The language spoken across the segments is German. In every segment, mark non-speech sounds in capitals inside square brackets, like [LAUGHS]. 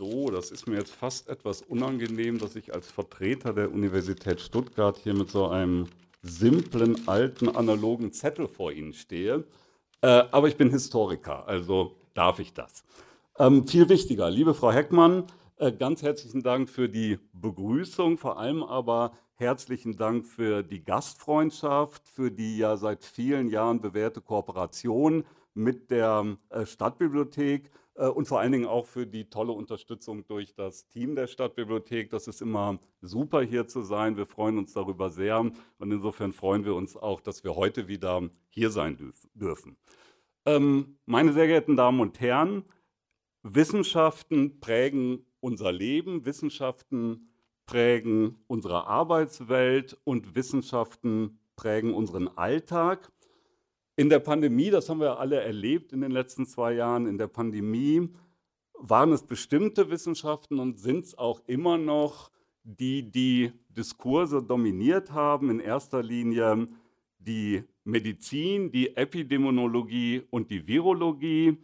So, das ist mir jetzt fast etwas unangenehm, dass ich als Vertreter der Universität Stuttgart hier mit so einem simplen, alten, analogen Zettel vor Ihnen stehe. Äh, aber ich bin Historiker, also darf ich das. Ähm, viel wichtiger, liebe Frau Heckmann, äh, ganz herzlichen Dank für die Begrüßung, vor allem aber herzlichen Dank für die Gastfreundschaft, für die ja seit vielen Jahren bewährte Kooperation mit der äh, Stadtbibliothek und vor allen Dingen auch für die tolle Unterstützung durch das Team der Stadtbibliothek. Das ist immer super hier zu sein. Wir freuen uns darüber sehr und insofern freuen wir uns auch, dass wir heute wieder hier sein dürfen. Ähm, meine sehr geehrten Damen und Herren, Wissenschaften prägen unser Leben, Wissenschaften prägen unsere Arbeitswelt und Wissenschaften prägen unseren Alltag. In der Pandemie, das haben wir alle erlebt in den letzten zwei Jahren, in der Pandemie waren es bestimmte Wissenschaften und sind es auch immer noch, die die Diskurse dominiert haben, in erster Linie die Medizin, die Epidemiologie und die Virologie.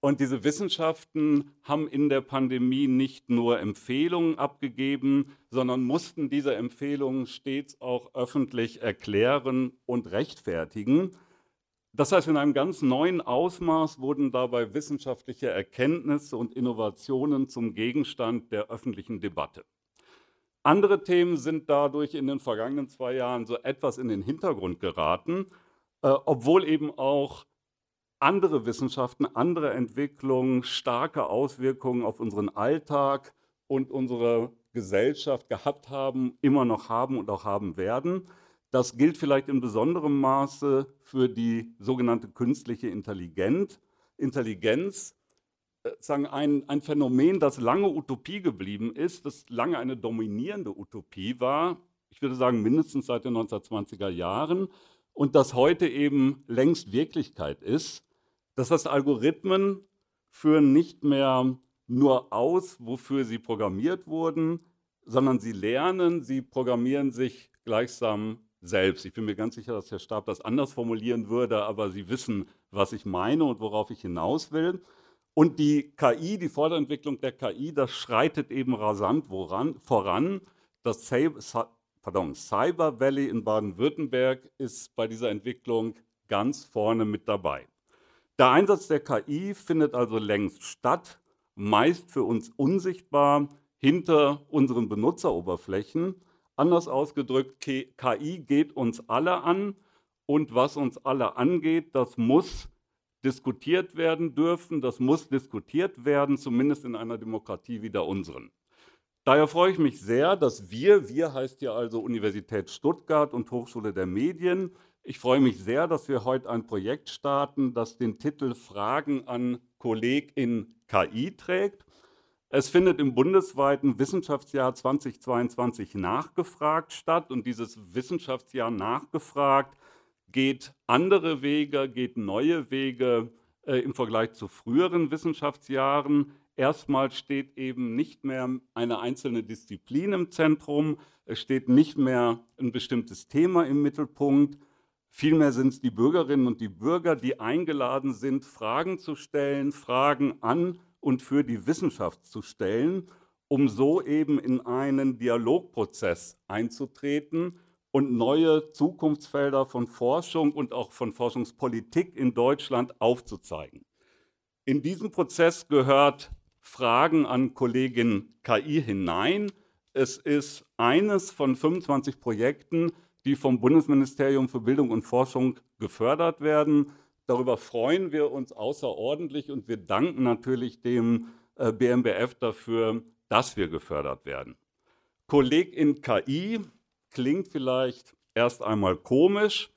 Und diese Wissenschaften haben in der Pandemie nicht nur Empfehlungen abgegeben, sondern mussten diese Empfehlungen stets auch öffentlich erklären und rechtfertigen. Das heißt, in einem ganz neuen Ausmaß wurden dabei wissenschaftliche Erkenntnisse und Innovationen zum Gegenstand der öffentlichen Debatte. Andere Themen sind dadurch in den vergangenen zwei Jahren so etwas in den Hintergrund geraten, äh, obwohl eben auch andere Wissenschaften, andere Entwicklungen starke Auswirkungen auf unseren Alltag und unsere Gesellschaft gehabt haben, immer noch haben und auch haben werden. Das gilt vielleicht in besonderem Maße für die sogenannte künstliche Intelligenz. Intelligenz, äh, sagen ein, ein Phänomen, das lange Utopie geblieben ist, das lange eine dominierende Utopie war, ich würde sagen mindestens seit den 1920er Jahren, und das heute eben längst Wirklichkeit ist. Das heißt, Algorithmen führen nicht mehr nur aus, wofür sie programmiert wurden, sondern sie lernen, sie programmieren sich gleichsam selbst. Ich bin mir ganz sicher, dass Herr Stab das anders formulieren würde, aber Sie wissen, was ich meine und worauf ich hinaus will. Und die KI, die Vorderentwicklung der KI, das schreitet eben rasant woran, voran. Das pardon, Cyber Valley in Baden-Württemberg ist bei dieser Entwicklung ganz vorne mit dabei. Der Einsatz der KI findet also längst statt, meist für uns unsichtbar hinter unseren Benutzeroberflächen. Anders ausgedrückt, KI geht uns alle an und was uns alle angeht, das muss diskutiert werden dürfen, das muss diskutiert werden, zumindest in einer Demokratie wie der unseren. Daher freue ich mich sehr, dass wir, wir heißt ja also Universität Stuttgart und Hochschule der Medien, ich freue mich sehr, dass wir heute ein Projekt starten, das den Titel Fragen an Kollegin KI trägt. Es findet im bundesweiten Wissenschaftsjahr 2022 nachgefragt statt und dieses Wissenschaftsjahr nachgefragt geht andere Wege, geht neue Wege äh, im Vergleich zu früheren Wissenschaftsjahren. Erstmal steht eben nicht mehr eine einzelne Disziplin im Zentrum, es steht nicht mehr ein bestimmtes Thema im Mittelpunkt, Vielmehr sind es die Bürgerinnen und die Bürger, die eingeladen sind, Fragen zu stellen, Fragen an und für die Wissenschaft zu stellen, um so eben in einen Dialogprozess einzutreten und neue Zukunftsfelder von Forschung und auch von Forschungspolitik in Deutschland aufzuzeigen. In diesen Prozess gehört Fragen an Kollegin KI hinein. Es ist eines von 25 Projekten, die vom Bundesministerium für Bildung und Forschung gefördert werden. Darüber freuen wir uns außerordentlich und wir danken natürlich dem äh, BMBF dafür, dass wir gefördert werden. Kolleg in KI klingt vielleicht erst einmal komisch,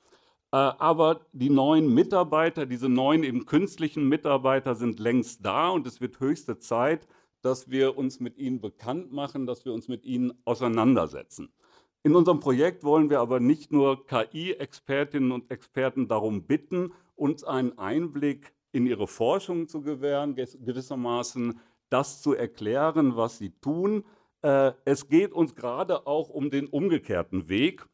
äh, aber die neuen Mitarbeiter, diese neuen eben künstlichen Mitarbeiter sind längst da und es wird höchste Zeit, dass wir uns mit ihnen bekannt machen, dass wir uns mit ihnen auseinandersetzen. In unserem Projekt wollen wir aber nicht nur KI-Expertinnen und Experten darum bitten, uns einen Einblick in ihre Forschung zu gewähren, gewissermaßen das zu erklären, was sie tun. Äh, es geht uns gerade auch um den umgekehrten Weg.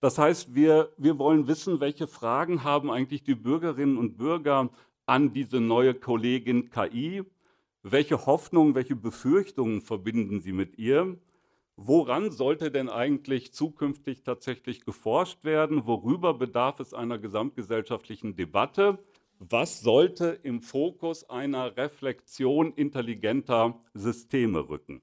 Das heißt, wir, wir wollen wissen, welche Fragen haben eigentlich die Bürgerinnen und Bürger an diese neue Kollegin KI. Welche Hoffnungen, welche Befürchtungen verbinden Sie mit ihr? Woran sollte denn eigentlich zukünftig tatsächlich geforscht werden? Worüber bedarf es einer gesamtgesellschaftlichen Debatte? Was sollte im Fokus einer Reflexion intelligenter Systeme rücken?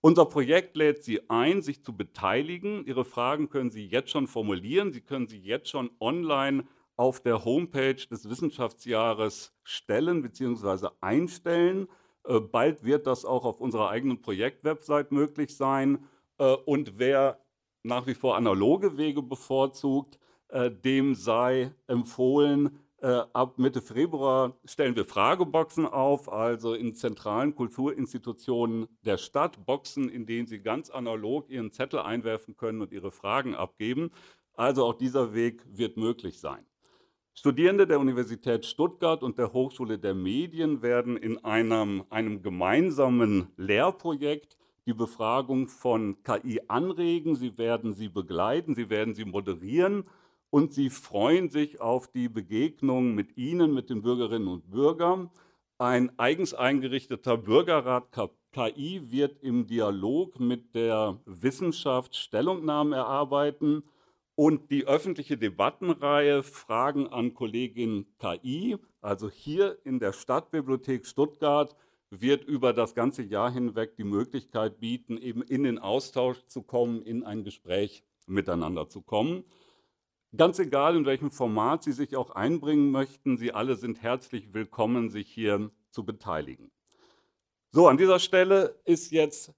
Unser Projekt lädt Sie ein, sich zu beteiligen. Ihre Fragen können Sie jetzt schon formulieren. Sie können sie jetzt schon online auf der Homepage des Wissenschaftsjahres stellen bzw. einstellen. Äh, bald wird das auch auf unserer eigenen Projektwebsite möglich sein. Äh, und wer nach wie vor analoge Wege bevorzugt, äh, dem sei empfohlen, ab Mitte Februar stellen wir Frageboxen auf, also in zentralen Kulturinstitutionen der Stadt, Boxen, in denen Sie ganz analog Ihren Zettel einwerfen können und Ihre Fragen abgeben. Also auch dieser Weg wird möglich sein. Studierende der Universität Stuttgart und der Hochschule der Medien werden in einem, einem gemeinsamen Lehrprojekt die Befragung von KI anregen. Sie werden sie begleiten, sie werden sie moderieren und sie freuen sich auf die Begegnung mit Ihnen, mit den Bürgerinnen und Bürgern. Ein eigens eingerichteter Bürgerrat KI wird im Dialog mit der Wissenschaft Stellungnahmen erarbeiten und die öffentliche Debattenreihe Fragen an Kollegin KI, also hier in der Stadtbibliothek Stuttgart, wird über das ganze Jahr hinweg die Möglichkeit bieten, eben in den Austausch zu kommen, in ein Gespräch miteinander zu kommen. Ganz egal, in welchem Format Sie sich auch einbringen möchten, Sie alle sind herzlich willkommen, sich hier zu beteiligen. So, an dieser Stelle ist jetzt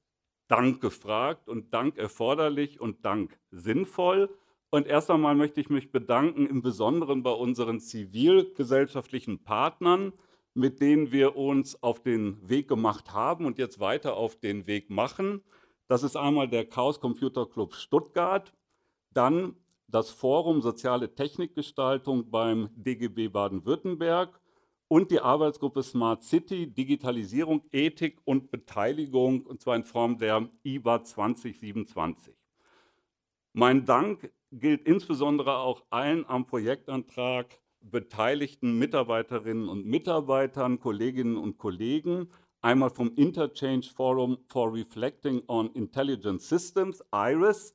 Dank gefragt und Dank erforderlich und Dank sinnvoll. Und erst einmal möchte ich mich bedanken, im Besonderen bei unseren zivilgesellschaftlichen Partnern, mit denen wir uns auf den Weg gemacht haben und jetzt weiter auf den Weg machen. Das ist einmal der Chaos Computer Club Stuttgart, dann das Forum Soziale Technikgestaltung beim DGB Baden-Württemberg und die Arbeitsgruppe Smart City, Digitalisierung, Ethik und Beteiligung, und zwar in Form der IBA 2027. Mein Dank gilt insbesondere auch allen am Projektantrag beteiligten Mitarbeiterinnen und Mitarbeitern, Kolleginnen und Kollegen, einmal vom Interchange Forum for Reflecting on Intelligent Systems, IRIS,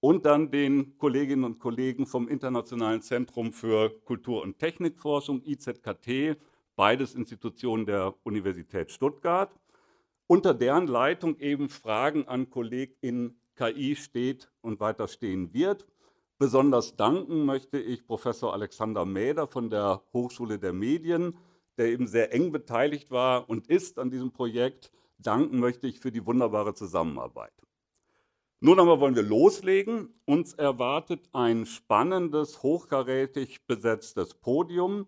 und dann den Kolleginnen und Kollegen vom Internationalen Zentrum für Kultur- und Technikforschung, IZKT, beides Institutionen der Universität Stuttgart, unter deren Leitung eben Fragen an KollegInnen KI steht und weiter stehen wird. Besonders danken möchte ich Professor Alexander Mäder von der Hochschule der Medien, der eben sehr eng beteiligt war und ist an diesem Projekt. Danken möchte ich für die wunderbare Zusammenarbeit. Nun aber wollen wir loslegen. Uns erwartet ein spannendes, hochkarätig besetztes Podium.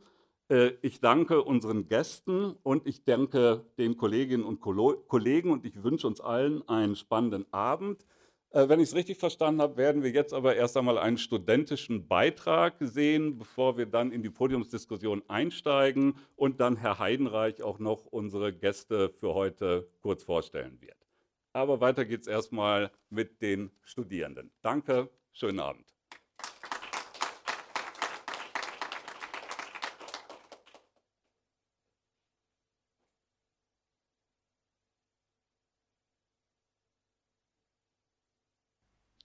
Äh, ich danke unseren Gästen und ich danke den Kolleginnen und Kollegen und ich wünsche uns allen einen spannenden Abend. Äh, wenn ich es richtig verstanden habe, werden wir jetzt aber erst einmal einen studentischen Beitrag sehen, bevor wir dann in die Podiumsdiskussion einsteigen und dann Herr Heidenreich auch noch unsere Gäste für heute kurz vorstellen wird. Aber weiter geht es erstmal mit den Studierenden. Danke, schönen Abend.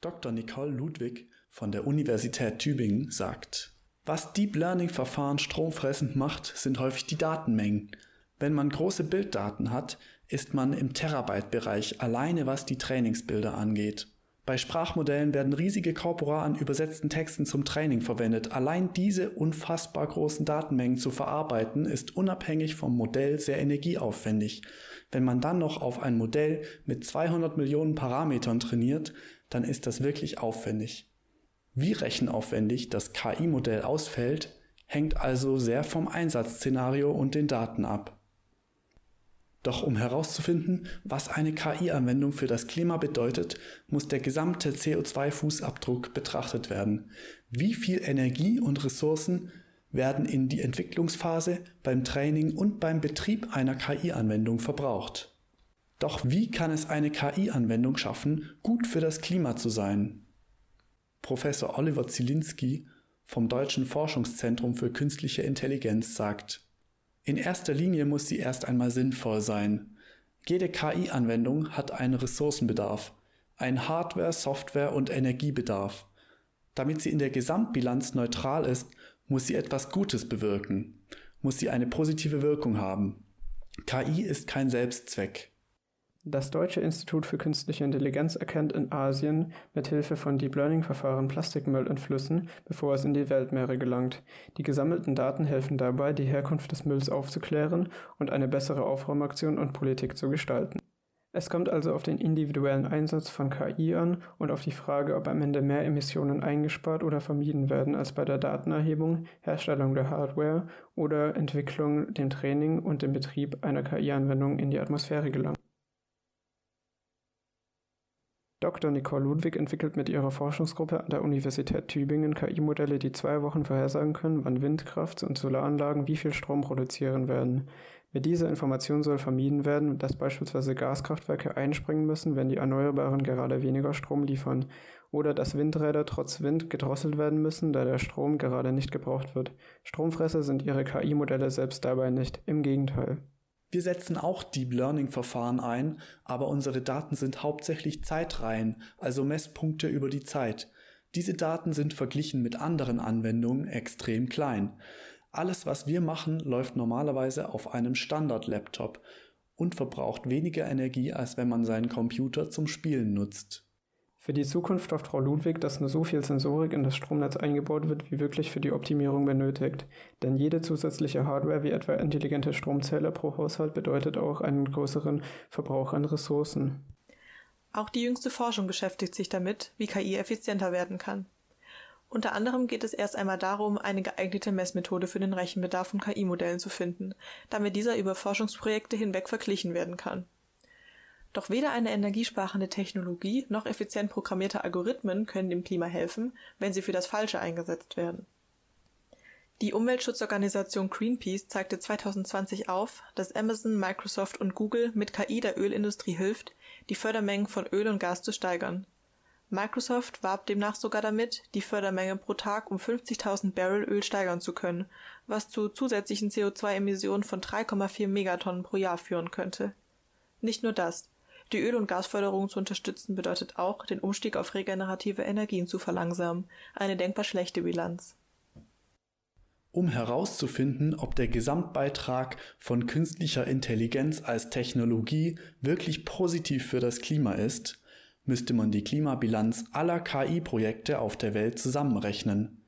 Dr. Nicole Ludwig von der Universität Tübingen sagt, was Deep Learning-Verfahren stromfressend macht, sind häufig die Datenmengen. Wenn man große Bilddaten hat, ist man im Terabyte-Bereich alleine was die Trainingsbilder angeht. Bei Sprachmodellen werden riesige Korpora an übersetzten Texten zum Training verwendet. Allein diese unfassbar großen Datenmengen zu verarbeiten, ist unabhängig vom Modell sehr energieaufwendig. Wenn man dann noch auf ein Modell mit 200 Millionen Parametern trainiert, dann ist das wirklich aufwendig. Wie rechenaufwendig das KI-Modell ausfällt, hängt also sehr vom Einsatzszenario und den Daten ab. Doch um herauszufinden, was eine KI-Anwendung für das Klima bedeutet, muss der gesamte CO2-Fußabdruck betrachtet werden. Wie viel Energie und Ressourcen werden in die Entwicklungsphase, beim Training und beim Betrieb einer KI-Anwendung verbraucht? Doch wie kann es eine KI-Anwendung schaffen, gut für das Klima zu sein? Professor Oliver Zielinski vom Deutschen Forschungszentrum für Künstliche Intelligenz sagt, In erster Linie muss sie erst einmal sinnvoll sein. Jede KI-Anwendung hat einen Ressourcenbedarf, einen Hardware-, Software- und Energiebedarf. Damit sie in der Gesamtbilanz neutral ist, muss sie etwas Gutes bewirken, muss sie eine positive Wirkung haben. KI ist kein Selbstzweck. Das Deutsche Institut für Künstliche Intelligenz erkennt in Asien mit Hilfe von Deep Learning-Verfahren Plastikmüll in Flüssen, bevor es in die Weltmeere gelangt. Die gesammelten Daten helfen dabei, die Herkunft des Mülls aufzuklären und eine bessere Aufräumaktion und Politik zu gestalten. Es kommt also auf den individuellen Einsatz von KI an und auf die Frage, ob am Ende mehr Emissionen eingespart oder vermieden werden als bei der Datenerhebung, Herstellung der Hardware oder Entwicklung, dem Training und dem Betrieb einer KI-Anwendung in die Atmosphäre gelangt. Dr. Nicole Ludwig entwickelt mit ihrer Forschungsgruppe an der Universität Tübingen KI-Modelle, die zwei Wochen vorhersagen können, wann Windkraft- und Solaranlagen wie viel Strom produzieren werden. Mit dieser Information soll vermieden werden, dass beispielsweise Gaskraftwerke einspringen müssen, wenn die Erneuerbaren gerade weniger Strom liefern, oder dass Windräder trotz Wind gedrosselt werden müssen, da der Strom gerade nicht gebraucht wird. Stromfresser sind ihre KI-Modelle selbst dabei nicht, im Gegenteil. Wir setzen auch Deep Learning Verfahren ein, aber unsere Daten sind hauptsächlich Zeitreihen, also Messpunkte über die Zeit. Diese Daten sind verglichen mit anderen Anwendungen extrem klein. Alles, was wir machen, läuft normalerweise auf einem Standard-Laptop und verbraucht weniger Energie, als wenn man seinen Computer zum Spielen nutzt. Für die Zukunft hofft Frau Ludwig, dass nur so viel Sensorik in das Stromnetz eingebaut wird, wie wirklich für die Optimierung benötigt. Denn jede zusätzliche Hardware, wie etwa intelligente Stromzähler pro Haushalt, bedeutet auch einen größeren Verbrauch an Ressourcen. Auch die jüngste Forschung beschäftigt sich damit, wie KI effizienter werden kann. Unter anderem geht es erst einmal darum, eine geeignete Messmethode für den Rechenbedarf von KI-Modellen zu finden, damit dieser über Forschungsprojekte hinweg verglichen werden kann. Doch weder eine energiesparende Technologie noch effizient programmierte Algorithmen können dem Klima helfen, wenn sie für das Falsche eingesetzt werden. Die Umweltschutzorganisation Greenpeace zeigte 2020 auf, dass Amazon, Microsoft und Google mit KI der Ölindustrie hilft, die Fördermengen von Öl und Gas zu steigern. Microsoft warb demnach sogar damit, die Fördermenge pro Tag um 50.000 Barrel Öl steigern zu können, was zu zusätzlichen CO2-Emissionen von 3,4 Megatonnen pro Jahr führen könnte. Nicht nur das, die Öl- und Gasförderung zu unterstützen bedeutet auch, den Umstieg auf regenerative Energien zu verlangsamen, eine denkbar schlechte Bilanz. Um herauszufinden, ob der Gesamtbeitrag von künstlicher Intelligenz als Technologie wirklich positiv für das Klima ist, müsste man die Klimabilanz aller KI-Projekte auf der Welt zusammenrechnen.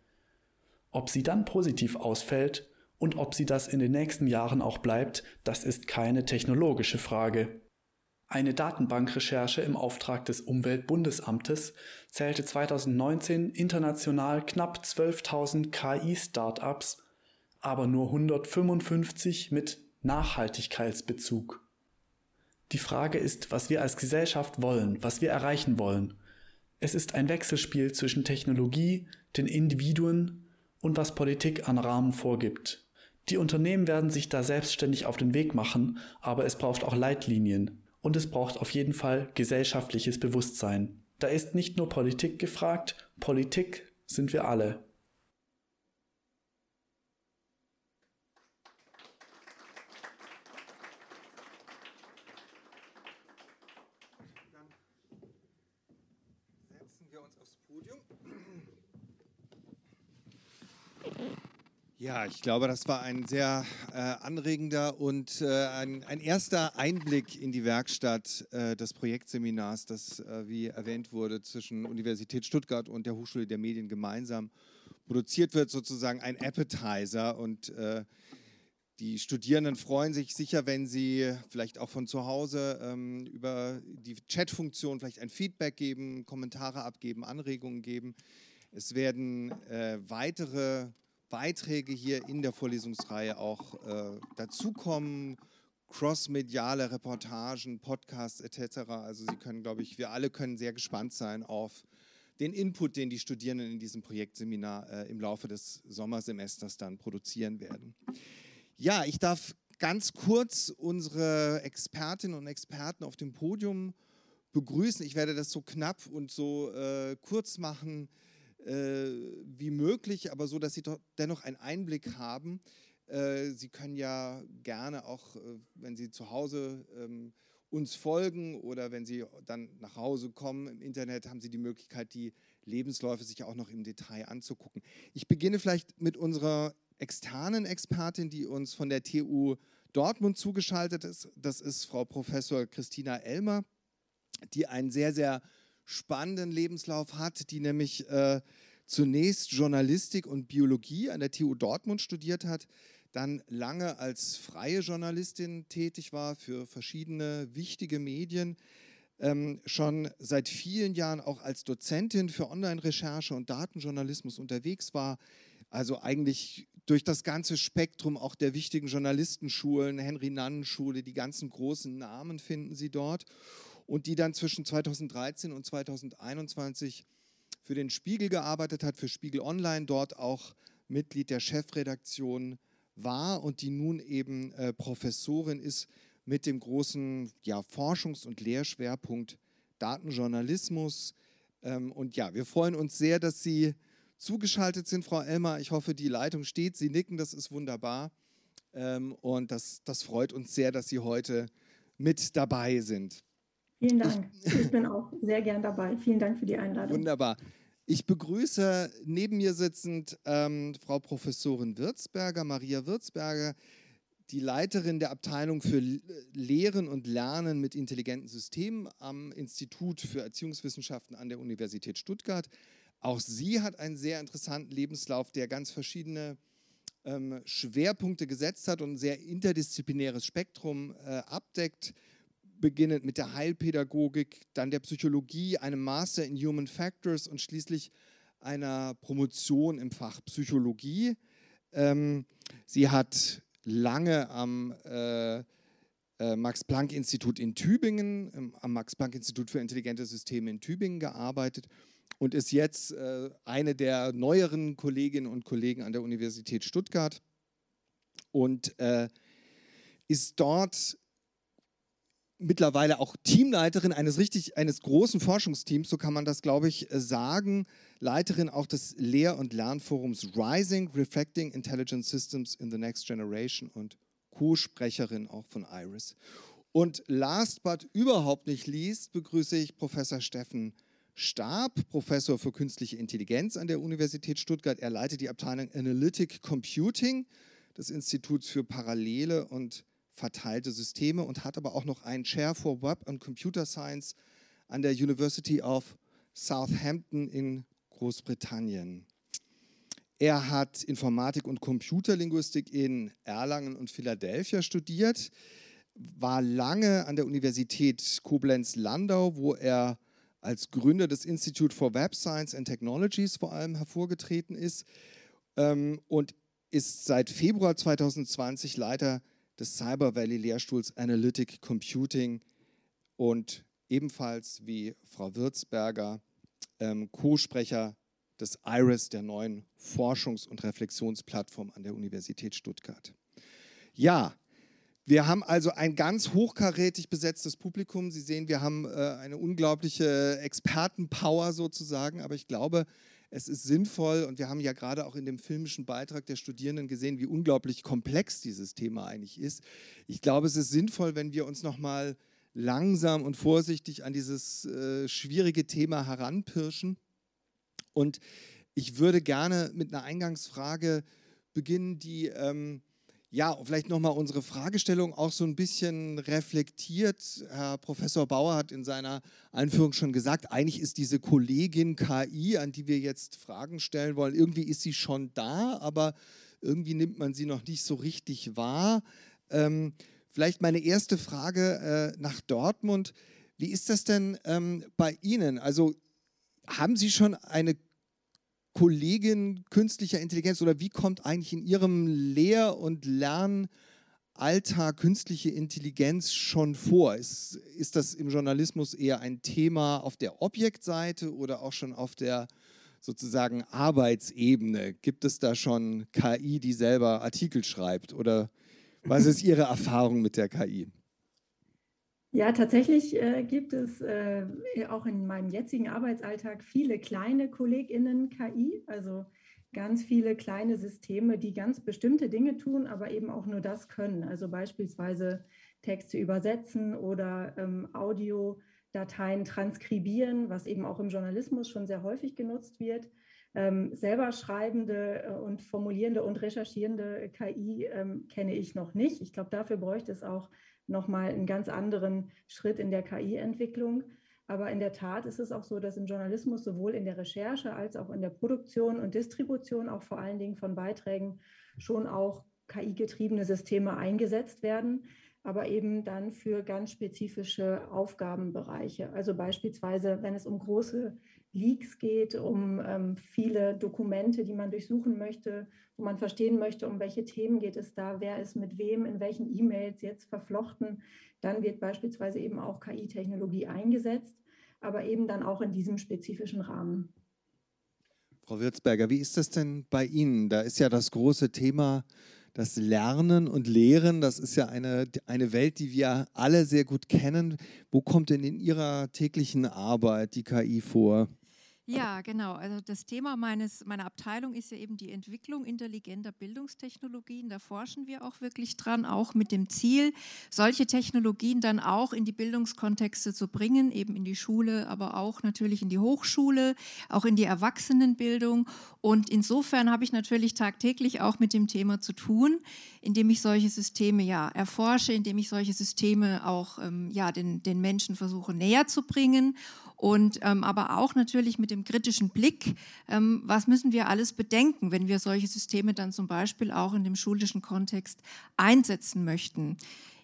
Ob sie dann positiv ausfällt und ob sie das in den nächsten Jahren auch bleibt, das ist keine technologische Frage. Eine Datenbankrecherche im Auftrag des Umweltbundesamtes zählte 2019 international knapp 12.000 KI-Startups, aber nur 155 mit Nachhaltigkeitsbezug. Die Frage ist, was wir als Gesellschaft wollen, was wir erreichen wollen. Es ist ein Wechselspiel zwischen Technologie, den Individuen und was Politik an Rahmen vorgibt. Die Unternehmen werden sich da selbstständig auf den Weg machen, aber es braucht auch Leitlinien. Und es braucht auf jeden Fall gesellschaftliches Bewusstsein. Da ist nicht nur Politik gefragt, Politik sind wir alle. Dann setzen wir uns aufs Podium. Ja, ich glaube, das war ein sehr äh, anregender und äh, ein, ein, erster Einblick in die Werkstatt äh, des Projektseminars, das, äh, wie erwähnt wurde, zwischen Universität Stuttgart und der Hochschule der Medien gemeinsam produziert wird, sozusagen ein Appetizer. Und äh, die Studierenden freuen sich sicher, wenn sie vielleicht auch von zu Hause ähm, über die Chatfunktion vielleicht ein Feedback geben, Kommentare abgeben, Anregungen geben. Es werden äh, weitere Beiträge hier in der Vorlesungsreihe auch äh, dazukommen, crossmediale Reportagen, Podcasts etc. Also Sie können, glaube ich, wir alle können sehr gespannt sein auf den Input, den die Studierenden in diesem Projektseminar äh, im Laufe des Sommersemesters dann produzieren werden. Ja, ich darf ganz kurz unsere Expertinnen und Experten auf dem Podium begrüßen. Ich werde das so knapp und so äh, kurz machen, wie möglich, aber so, dass Sie dennoch einen Einblick haben. Äh, Sie können ja gerne auch, äh, wenn Sie zu Hause ähm, uns folgen oder wenn Sie dann nach Hause kommen im Internet, haben Sie die Möglichkeit, die Lebensläufe sich auch noch im Detail anzugucken. Ich beginne vielleicht mit unserer externen Expertin, die uns von der TU Dortmund zugeschaltet ist. Das ist Frau Professor Christina Elmer, die einen sehr, sehr spannenden Lebenslauf hat, die nämlich äh, zunächst Journalistik und Biologie an der TU Dortmund studiert hat, dann lange als freie Journalistin tätig war für verschiedene wichtige Medien, ähm, schon seit vielen Jahren auch als Dozentin für Online-Recherche und Datenjournalismus unterwegs war, also eigentlich durch das ganze Spektrum auch der wichtigen Journalistenschulen, Henry-Nannen-Schule, die ganzen großen Namen finden Sie dort und die dann zwischen 2013 und 2021 für den Spiegel gearbeitet hat, für Spiegel Online, dort auch Mitglied der Chefredaktion war und die nun eben äh, Professorin ist mit dem großen ja, Forschungs- und Lehrschwerpunkt Datenjournalismus. Ähm, und ja, wir freuen uns sehr, dass Sie zugeschaltet sind, Frau Elmer. Ich hoffe, die Leitung steht. Sie nicken, das ist wunderbar. Ähm, und das, das freut uns sehr, dass Sie heute mit dabei sind. Vielen Dank. Ich, ich bin auch sehr gern dabei. Vielen Dank für die Einladung. Wunderbar. Ich begrüße neben mir sitzend ähm, Frau Professorin Würzberger, Maria Würzberger, die Leiterin der Abteilung für Lehren und Lernen mit intelligenten Systemen am Institut für Erziehungswissenschaften an der Universität Stuttgart. Auch sie hat einen sehr interessanten Lebenslauf, der ganz verschiedene ähm, Schwerpunkte gesetzt hat und ein sehr interdisziplinäres Spektrum äh, abdeckt beginnend mit der Heilpädagogik, dann der Psychologie, einem Master in Human Factors und schließlich einer Promotion im Fach Psychologie. Ähm, sie hat lange am äh, äh, Max-Planck-Institut in Tübingen, ähm, am Max-Planck-Institut für intelligente Systeme in Tübingen gearbeitet und ist jetzt äh, eine der neueren Kolleginnen und Kollegen an der Universität Stuttgart und äh, ist dort mittlerweile auch Teamleiterin eines richtig eines großen Forschungsteams, so kann man das, glaube ich, äh, sagen. Leiterin auch des Lehr- und Lernforums Rising, Reflecting Intelligent Systems in the Next Generation und Co-Sprecherin auch von IRIS. Und last but überhaupt nicht least begrüße ich Professor Steffen Stab, Professor für künstliche Intelligenz an der Universität Stuttgart. Er leitet die Abteilung Analytic Computing des Instituts für Parallele und verteilte Systeme und hat aber auch noch einen Chair for Web and Computer Science an der University of Southampton in Großbritannien. Er hat Informatik und Computerlinguistik in Erlangen und Philadelphia studiert, war lange an der Universität Koblenz-Landau, wo er als Gründer des Institute for Web Science and Technologies vor allem hervorgetreten ist ähm, und ist seit Februar 2020 Leiter des Cyber Valley Lehrstuhls Analytic Computing und ebenfalls wie Frau Würzberger ähm, Co-Sprecher des IRIS, der neuen Forschungs- und Reflexionsplattform an der Universität Stuttgart. Ja, wir haben also ein ganz hochkarätig besetztes Publikum. Sie sehen, wir haben äh, eine unglaubliche Expertenpower sozusagen, aber ich glaube, es ist sinnvoll und wir haben ja gerade auch in dem filmischen Beitrag der Studierenden gesehen, wie unglaublich komplex dieses Thema eigentlich ist. Ich glaube, es ist sinnvoll, wenn wir uns nochmal langsam und vorsichtig an dieses äh, schwierige Thema heranpirschen. Und ich würde gerne mit einer Eingangsfrage beginnen, die ähm, ja, vielleicht nochmal unsere Fragestellung auch so ein bisschen reflektiert. Herr Professor Bauer hat in seiner Einführung schon gesagt, eigentlich ist diese Kollegin KI, an die wir jetzt Fragen stellen wollen, irgendwie ist sie schon da, aber irgendwie nimmt man sie noch nicht so richtig wahr. Ähm, vielleicht meine erste Frage äh, nach Dortmund. Wie ist das denn ähm, bei Ihnen? Also haben Sie schon eine Kollegin künstlicher Intelligenz oder wie kommt eigentlich in Ihrem Lehr- und Lernalltag künstliche Intelligenz schon vor? Ist, ist das im Journalismus eher ein Thema auf der Objektseite oder auch schon auf der sozusagen Arbeitsebene? Gibt es da schon KI, die selber Artikel schreibt oder was ist Ihre Erfahrung mit der KI? Ja, tatsächlich äh, gibt es äh, auch in meinem jetzigen Arbeitsalltag viele kleine KollegInnen KI. Also ganz viele kleine Systeme, die ganz bestimmte Dinge tun, aber eben auch nur das können. Also beispielsweise Texte übersetzen oder ähm, Audiodateien transkribieren, was eben auch im Journalismus schon sehr häufig genutzt wird. Ähm, selber schreibende äh, und formulierende und recherchierende KI ähm, kenne ich noch nicht. Ich glaube, dafür bräuchte es auch nochmal einen ganz anderen Schritt in der KI-Entwicklung. Aber in der Tat ist es auch so, dass im Journalismus sowohl in der Recherche als auch in der Produktion und Distribution, auch vor allen Dingen von Beiträgen, schon auch KI-getriebene Systeme eingesetzt werden, aber eben dann für ganz spezifische Aufgabenbereiche. Also beispielsweise, wenn es um große Leaks geht, um ähm, viele Dokumente, die man durchsuchen möchte, wo man verstehen möchte, um welche Themen geht es da, wer ist mit wem, in welchen E-Mails jetzt verflochten. Dann wird beispielsweise eben auch KI-Technologie eingesetzt, aber eben dann auch in diesem spezifischen Rahmen. Frau Würzberger, wie ist das denn bei Ihnen? Da ist ja das große Thema das Lernen und Lehren, das ist ja eine, eine Welt, die wir alle sehr gut kennen. Wo kommt denn in Ihrer täglichen Arbeit die KI vor? Ja, genau. Also das Thema meines, meiner Abteilung ist ja eben die Entwicklung intelligenter Bildungstechnologien. Da forschen wir auch wirklich dran, auch mit dem Ziel, solche Technologien dann auch in die Bildungskontexte zu bringen, eben in die Schule, aber auch natürlich in die Hochschule, auch in die Erwachsenenbildung. Und insofern habe ich natürlich tagtäglich auch mit dem Thema zu tun, indem ich solche Systeme ja erforsche, indem ich solche Systeme auch ähm, ja, den, den Menschen versuche näher zu bringen und ähm, aber auch natürlich mit dem kritischen Blick, ähm, was müssen wir alles bedenken, wenn wir solche Systeme dann zum Beispiel auch in dem schulischen Kontext einsetzen möchten.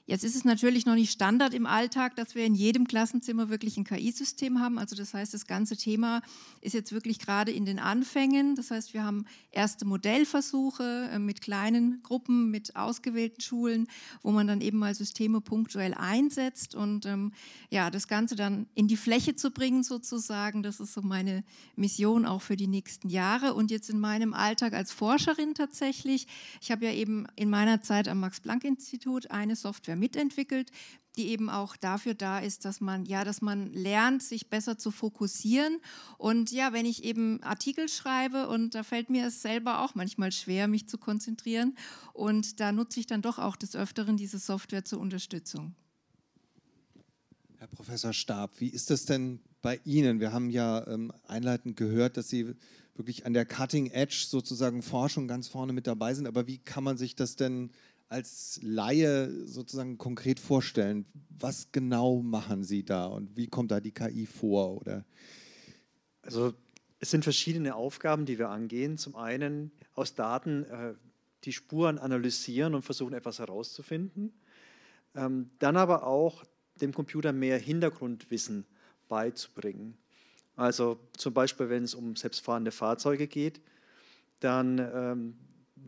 Jetzt ist es natürlich noch nicht Standard im Alltag, dass wir in jedem Klassenzimmer wirklich ein KI-System haben. Also das heißt, das ganze Thema ist jetzt wirklich gerade in den Anfängen. Das heißt, wir haben erste Modellversuche äh, mit kleinen Gruppen, mit ausgewählten Schulen, wo man dann eben mal Systeme punktuell einsetzt und ähm, ja, das Ganze dann in die Fläche zu bringen sozusagen. Das ist so meine Mission auch für die nächsten Jahre. Und jetzt in meinem Alltag als Forscherin tatsächlich. Ich habe ja eben in meiner Zeit am Max-Planck-Institut eine Software mitentwickelt, die eben auch dafür da ist, dass man ja, dass man lernt, sich besser zu fokussieren. Und ja, wenn ich eben Artikel schreibe und da fällt mir es selber auch manchmal schwer, mich zu konzentrieren. Und da nutze ich dann doch auch des Öfteren diese Software zur Unterstützung. Herr Professor Stab, wie ist das denn bei Ihnen? Wir haben ja ähm, einleitend gehört, dass Sie wirklich an der Cutting Edge sozusagen Forschung ganz vorne mit dabei sind. Aber wie kann man sich das denn als Laie sozusagen konkret vorstellen? Was genau machen Sie da und wie kommt da die KI vor? Oder? Also es sind verschiedene Aufgaben, die wir angehen. Zum einen aus Daten äh, die Spuren analysieren und versuchen etwas herauszufinden. Ähm, dann aber auch dem Computer mehr Hintergrundwissen beizubringen. Also zum Beispiel, wenn es um selbstfahrende Fahrzeuge geht, dann ähm,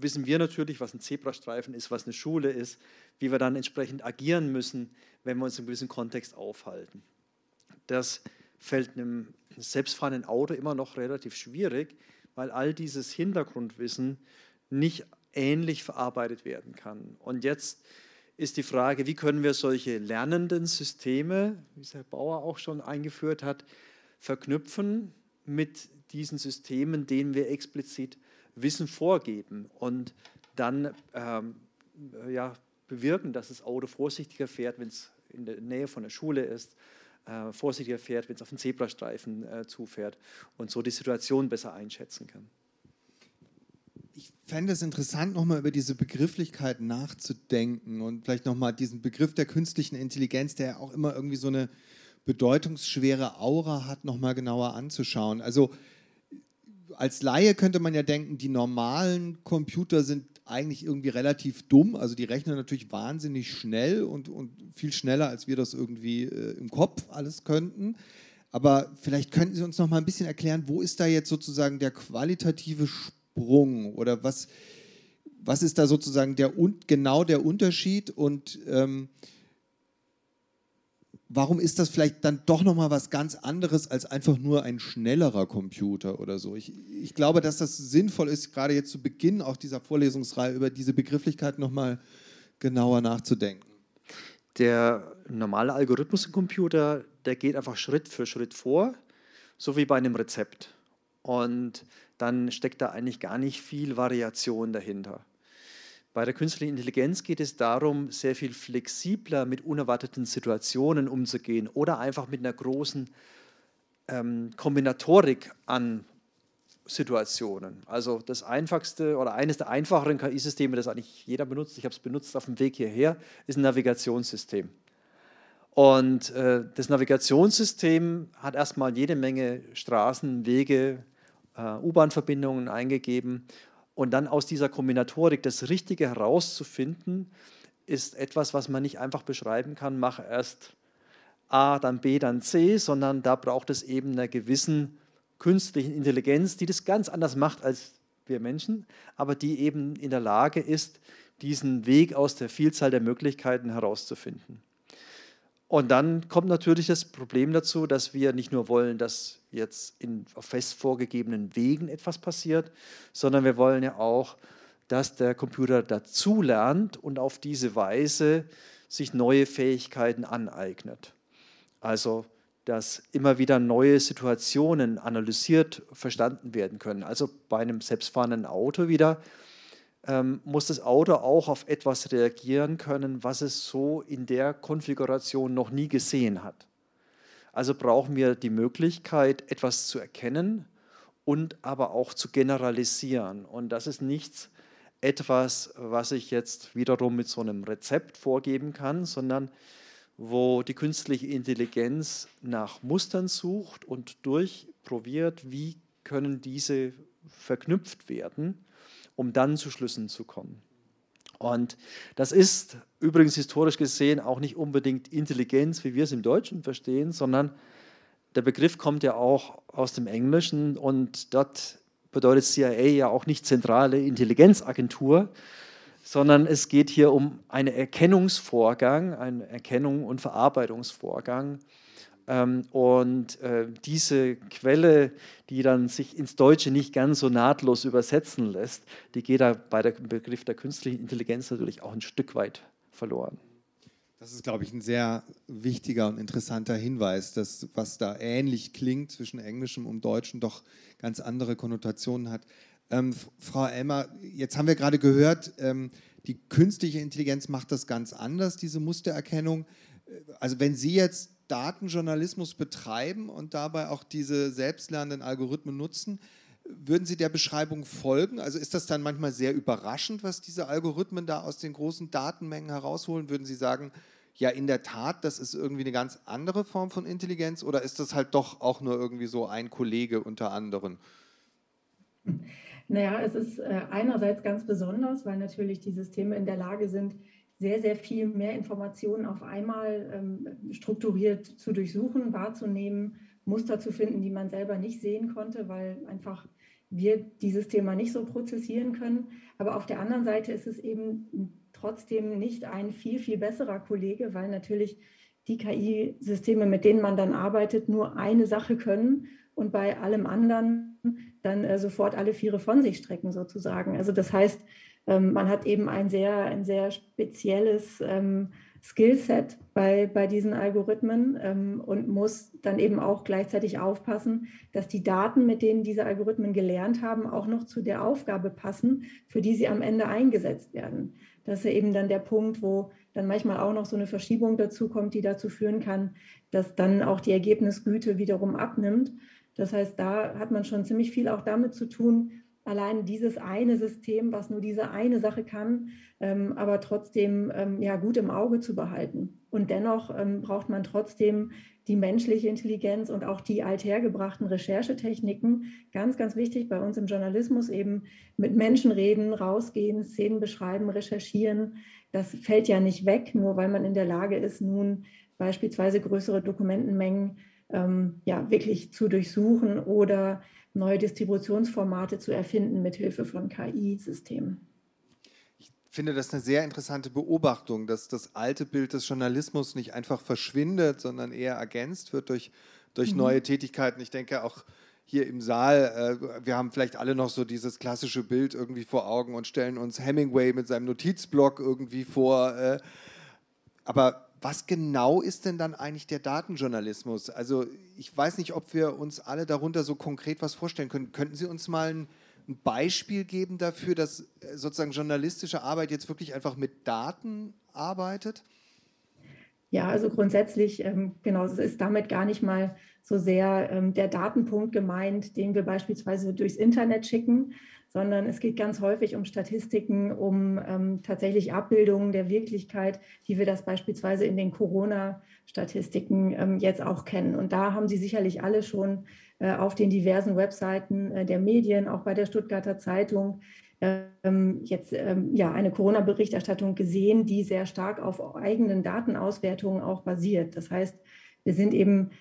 wissen wir natürlich, was ein Zebrastreifen ist, was eine Schule ist, wie wir dann entsprechend agieren müssen, wenn wir uns in einem gewissen Kontext aufhalten. Das fällt einem selbstfahrenden Auto immer noch relativ schwierig, weil all dieses Hintergrundwissen nicht ähnlich verarbeitet werden kann. Und jetzt ist die Frage, wie können wir solche lernenden Systeme, wie es Herr Bauer auch schon eingeführt hat, verknüpfen mit diesen Systemen, denen wir explizit Wissen vorgeben und dann ähm, ja, bewirken, dass das Auto vorsichtiger fährt, wenn es in der Nähe von der Schule ist, äh, vorsichtiger fährt, wenn es auf den Zebrastreifen äh, zufährt und so die Situation besser einschätzen kann. Ich fände es interessant, nochmal über diese Begrifflichkeit nachzudenken und vielleicht nochmal diesen Begriff der künstlichen Intelligenz, der ja auch immer irgendwie so eine bedeutungsschwere Aura hat, nochmal genauer anzuschauen. Also als Laie könnte man ja denken, die normalen Computer sind eigentlich irgendwie relativ dumm. Also die rechnen natürlich wahnsinnig schnell und, und viel schneller, als wir das irgendwie äh, im Kopf alles könnten. Aber vielleicht könnten Sie uns noch mal ein bisschen erklären, wo ist da jetzt sozusagen der qualitative Sprung oder was, was ist da sozusagen der, genau der Unterschied und ähm, warum ist das vielleicht dann doch nochmal was ganz anderes als einfach nur ein schnellerer Computer oder so? Ich, ich glaube, dass das sinnvoll ist, gerade jetzt zu Beginn auch dieser Vorlesungsreihe über diese Begrifflichkeit nochmal genauer nachzudenken. Der normale Algorithmus im Computer, der geht einfach Schritt für Schritt vor, so wie bei einem Rezept. Und dann steckt da eigentlich gar nicht viel Variation dahinter. Bei der künstlichen Intelligenz geht es darum, sehr viel flexibler mit unerwarteten Situationen umzugehen oder einfach mit einer großen ähm, Kombinatorik an Situationen. Also das einfachste oder eines der einfacheren KI-Systeme, das eigentlich jeder benutzt, ich habe es benutzt auf dem Weg hierher, ist ein Navigationssystem. Und äh, das Navigationssystem hat erstmal jede Menge Straßen, Wege, äh, U-Bahn-Verbindungen eingegeben. Und dann aus dieser Kombinatorik das Richtige herauszufinden, ist etwas, was man nicht einfach beschreiben kann, mach erst A, dann B, dann C, sondern da braucht es eben einer gewissen künstlichen Intelligenz, die das ganz anders macht als wir Menschen, aber die eben in der Lage ist, diesen Weg aus der Vielzahl der Möglichkeiten herauszufinden. Und dann kommt natürlich das Problem dazu, dass wir nicht nur wollen, dass jetzt in, fest vorgegebenen Wegen etwas passiert, sondern wir wollen ja auch, dass der Computer dazulernt und auf diese Weise sich neue Fähigkeiten aneignet. Also dass immer wieder neue Situationen analysiert verstanden werden können. Also bei einem selbstfahrenden Auto wieder ähm, muss das Auto auch auf etwas reagieren können, was es so in der Konfiguration noch nie gesehen hat. Also brauchen wir die Möglichkeit, etwas zu erkennen und aber auch zu generalisieren. Und das ist nichts etwas, was ich jetzt wiederum mit so einem Rezept vorgeben kann, sondern wo die künstliche Intelligenz nach Mustern sucht und durchprobiert, wie können diese verknüpft werden, um dann zu Schlüssen zu kommen. Und das ist übrigens historisch gesehen auch nicht unbedingt Intelligenz, wie wir es im Deutschen verstehen, sondern der Begriff kommt ja auch aus dem Englischen und dort bedeutet CIA ja auch nicht zentrale Intelligenzagentur, sondern es geht hier um einen Erkennungsvorgang, einen Erkennung- und Verarbeitungsvorgang. Ähm, und äh, diese Quelle, die dann sich ins Deutsche nicht ganz so nahtlos übersetzen lässt, die geht da bei dem Begriff der künstlichen Intelligenz natürlich auch ein Stück weit verloren. Das ist, glaube ich, ein sehr wichtiger und interessanter Hinweis, dass was da ähnlich klingt zwischen Englischem und Deutschem doch ganz andere Konnotationen hat. Ähm, Frau Elmer, jetzt haben wir gerade gehört, ähm, die künstliche Intelligenz macht das ganz anders, diese Mustererkennung. Äh, also wenn Sie jetzt Datenjournalismus betreiben und dabei auch diese selbstlernenden Algorithmen nutzen, würden Sie der Beschreibung folgen? Also ist das dann manchmal sehr überraschend, was diese Algorithmen da aus den großen Datenmengen herausholen? Würden Sie sagen, ja, in der Tat, das ist irgendwie eine ganz andere Form von Intelligenz oder ist das halt doch auch nur irgendwie so ein Kollege unter anderen? Naja, es ist äh, einerseits ganz besonders, weil natürlich die Systeme in der Lage sind, sehr, sehr viel mehr Informationen auf einmal ähm, strukturiert zu durchsuchen, wahrzunehmen, Muster zu finden, die man selber nicht sehen konnte, weil einfach wir dieses Thema nicht so prozessieren können. Aber auf der anderen Seite ist es eben trotzdem nicht ein viel, viel besserer Kollege, weil natürlich die KI-Systeme, mit denen man dann arbeitet, nur eine Sache können und bei allem anderen dann äh, sofort alle Viere von sich strecken sozusagen. Also das heißt, ähm, man hat eben ein sehr, ein sehr spezielles ähm, Skillset bei, bei diesen Algorithmen ähm, und muss dann eben auch gleichzeitig aufpassen, dass die Daten, mit denen diese Algorithmen gelernt haben, auch noch zu der Aufgabe passen, für die sie am Ende eingesetzt werden. Das ist eben dann der Punkt, wo dann manchmal auch noch so eine Verschiebung dazu kommt, die dazu führen kann, dass dann auch die Ergebnisgüte wiederum abnimmt. Das heißt, da hat man schon ziemlich viel auch damit zu tun, allein dieses eine System, was nur diese eine Sache kann, ähm, aber trotzdem ähm, ja gut im Auge zu behalten. Und dennoch ähm, braucht man trotzdem die menschliche Intelligenz und auch die althergebrachten Recherchetechniken. Ganz, ganz wichtig bei uns im Journalismus eben mit Menschen reden, rausgehen, Szenen beschreiben, recherchieren. Das fällt ja nicht weg, nur weil man in der Lage ist, nun beispielsweise größere Dokumentenmengen ähm, ja, wirklich zu durchsuchen oder neue Distributionsformate zu erfinden mit Hilfe von KI-Systemen. Ich finde das eine sehr interessante Beobachtung, dass das alte Bild des Journalismus nicht einfach verschwindet, sondern eher ergänzt wird durch, durch mhm. neue Tätigkeiten. Ich denke auch hier im Saal, äh, wir haben vielleicht alle noch so dieses klassische Bild irgendwie vor Augen und stellen uns Hemingway mit seinem Notizblock irgendwie vor. Äh, aber was genau ist denn dann eigentlich der Datenjournalismus? Also ich weiß nicht, ob wir uns alle darunter so konkret was vorstellen können. Könnten Sie uns mal ein, Beispiel geben dafür, dass äh, sozusagen journalistische Arbeit jetzt wirklich einfach mit Daten arbeitet? Ja, also grundsätzlich, ähm, genau, es ist damit gar nicht mal so sehr ähm, der Datenpunkt gemeint, den wir beispielsweise durchs Internet schicken, sondern es geht ganz häufig um Statistiken, um ähm, tatsächlich Abbildungen der Wirklichkeit, wie wir das beispielsweise in den Corona-Statistiken ähm, jetzt auch kennen. Und da haben Sie sicherlich alle schon äh, auf den diversen Webseiten äh, der Medien, auch bei der Stuttgarter Zeitung, ähm, jetzt ähm, ja eine Corona-Berichterstattung gesehen, die sehr stark auf eigenen Datenauswertungen auch basiert. Das heißt, wir sind eben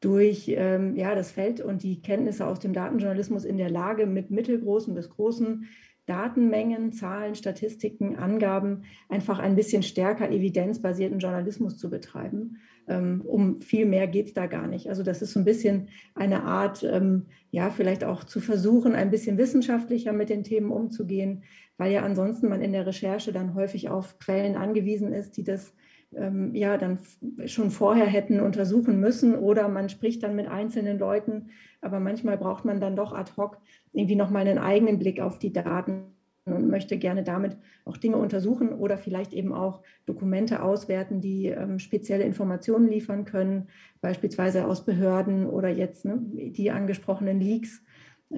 durch ähm, ja, das Feld und die Kenntnisse aus dem Datenjournalismus in der Lage, mit mittelgroßen bis großen Datenmengen, Zahlen, Statistiken, Angaben einfach ein bisschen stärker evidenzbasierten Journalismus zu betreiben. Ähm, um viel mehr geht es da gar nicht. Also das ist so ein bisschen eine Art, ähm, ja, vielleicht auch zu versuchen, ein bisschen wissenschaftlicher mit den Themen umzugehen, weil ja ansonsten man in der Recherche dann häufig auf Quellen angewiesen ist, die das ähm, ja dann schon vorher hätten untersuchen müssen oder man spricht dann mit einzelnen Leuten, aber manchmal braucht man dann doch ad hoc irgendwie nochmal einen eigenen Blick auf die Daten und möchte gerne damit auch Dinge untersuchen oder vielleicht eben auch Dokumente auswerten, die ähm, spezielle Informationen liefern können, beispielsweise aus Behörden oder jetzt ne, die angesprochenen Leaks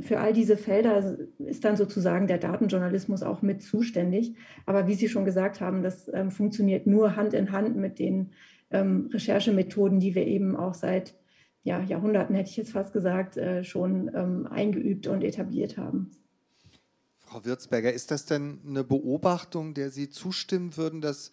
für all diese Felder ist dann sozusagen der Datenjournalismus auch mit zuständig. Aber wie Sie schon gesagt haben, das ähm, funktioniert nur Hand in Hand mit den ähm, Recherchemethoden, die wir eben auch seit ja, Jahrhunderten, hätte ich jetzt fast gesagt, äh, schon ähm, eingeübt und etabliert haben. Frau Würzberger, ist das denn eine Beobachtung, der Sie zustimmen würden, dass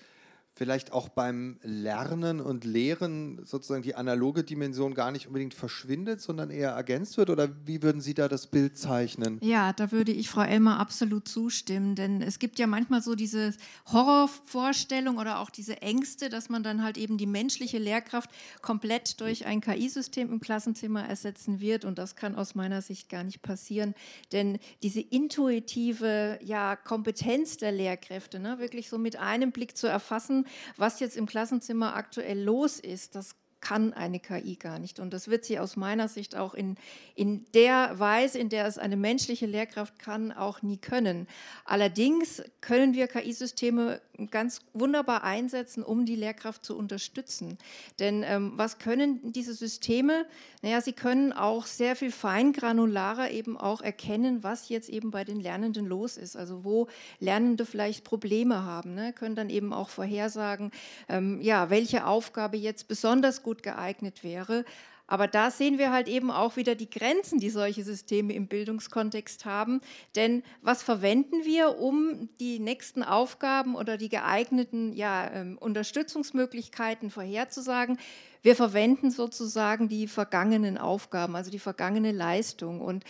vielleicht auch beim Lernen und Lehren sozusagen die analoge Dimension gar nicht unbedingt verschwindet, sondern eher ergänzt wird? Oder wie würden Sie da das Bild zeichnen? Ja, da würde ich Frau Elmer absolut zustimmen, denn es gibt ja manchmal so diese Horrorvorstellung oder auch diese Ängste, dass man dann halt eben die menschliche Lehrkraft komplett durch ein KI-System im Klassenzimmer ersetzen wird und das kann aus meiner Sicht gar nicht passieren, denn diese intuitive ja, Kompetenz der Lehrkräfte, ne, wirklich so mit einem Blick zu erfassen, was jetzt im Klassenzimmer aktuell los ist, das kann eine KI gar nicht. Und das wird sie aus meiner Sicht auch in, in der Weise, in der es eine menschliche Lehrkraft kann, auch nie können. Allerdings können wir KI-Systeme ganz wunderbar einsetzen, um die Lehrkraft zu unterstützen. Denn ähm, was können diese Systeme? Naja, sie können auch sehr viel feingranularer eben auch erkennen, was jetzt eben bei den Lernenden los ist. Also wo Lernende vielleicht Probleme haben, ne? können dann eben auch vorhersagen, ähm, ja, welche Aufgabe jetzt besonders gut gut geeignet wäre. Aber da sehen wir halt eben auch wieder die Grenzen, die solche Systeme im Bildungskontext haben. Denn was verwenden wir, um die nächsten Aufgaben oder die geeigneten ja, ähm, Unterstützungsmöglichkeiten vorherzusagen? Wir verwenden sozusagen die vergangenen Aufgaben, also die vergangene Leistung. Und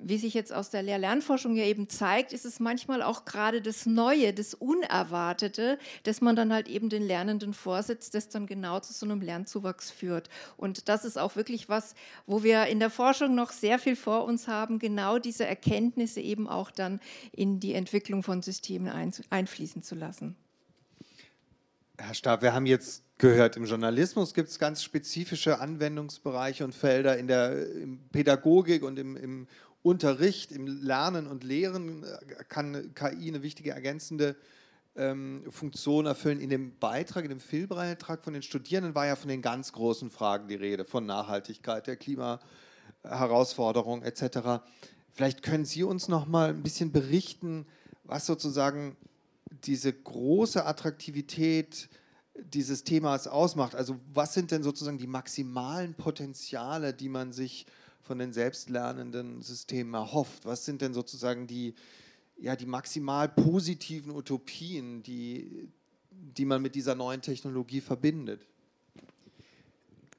wie sich jetzt aus der Lehr-Lernforschung ja eben zeigt, ist es manchmal auch gerade das Neue, das Unerwartete, dass man dann halt eben den Lernenden vorsetzt, das dann genau zu so einem Lernzuwachs führt. Und das ist auch wirklich was, wo wir in der Forschung noch sehr viel vor uns haben, genau diese Erkenntnisse eben auch dann in die Entwicklung von Systemen einfließen zu lassen. Herr Stab, wir haben jetzt gehört, im Journalismus gibt es ganz spezifische Anwendungsbereiche und Felder in der Pädagogik und im, im Unterricht, im Lernen und Lehren äh, kann KI eine wichtige ergänzende ähm, Funktion erfüllen. In dem Beitrag, in dem Filmbeitrag von den Studierenden war ja von den ganz großen Fragen die Rede, von Nachhaltigkeit, der Klimaherausforderung etc. Vielleicht können Sie uns noch mal ein bisschen berichten, was sozusagen diese große Attraktivität dieses Themas ausmacht. Also was sind denn sozusagen die maximalen Potenziale, die man sich von den selbstlernenden Systemen erhofft? Was sind denn sozusagen die, ja, die maximal positiven Utopien, die, die man mit dieser neuen Technologie verbindet?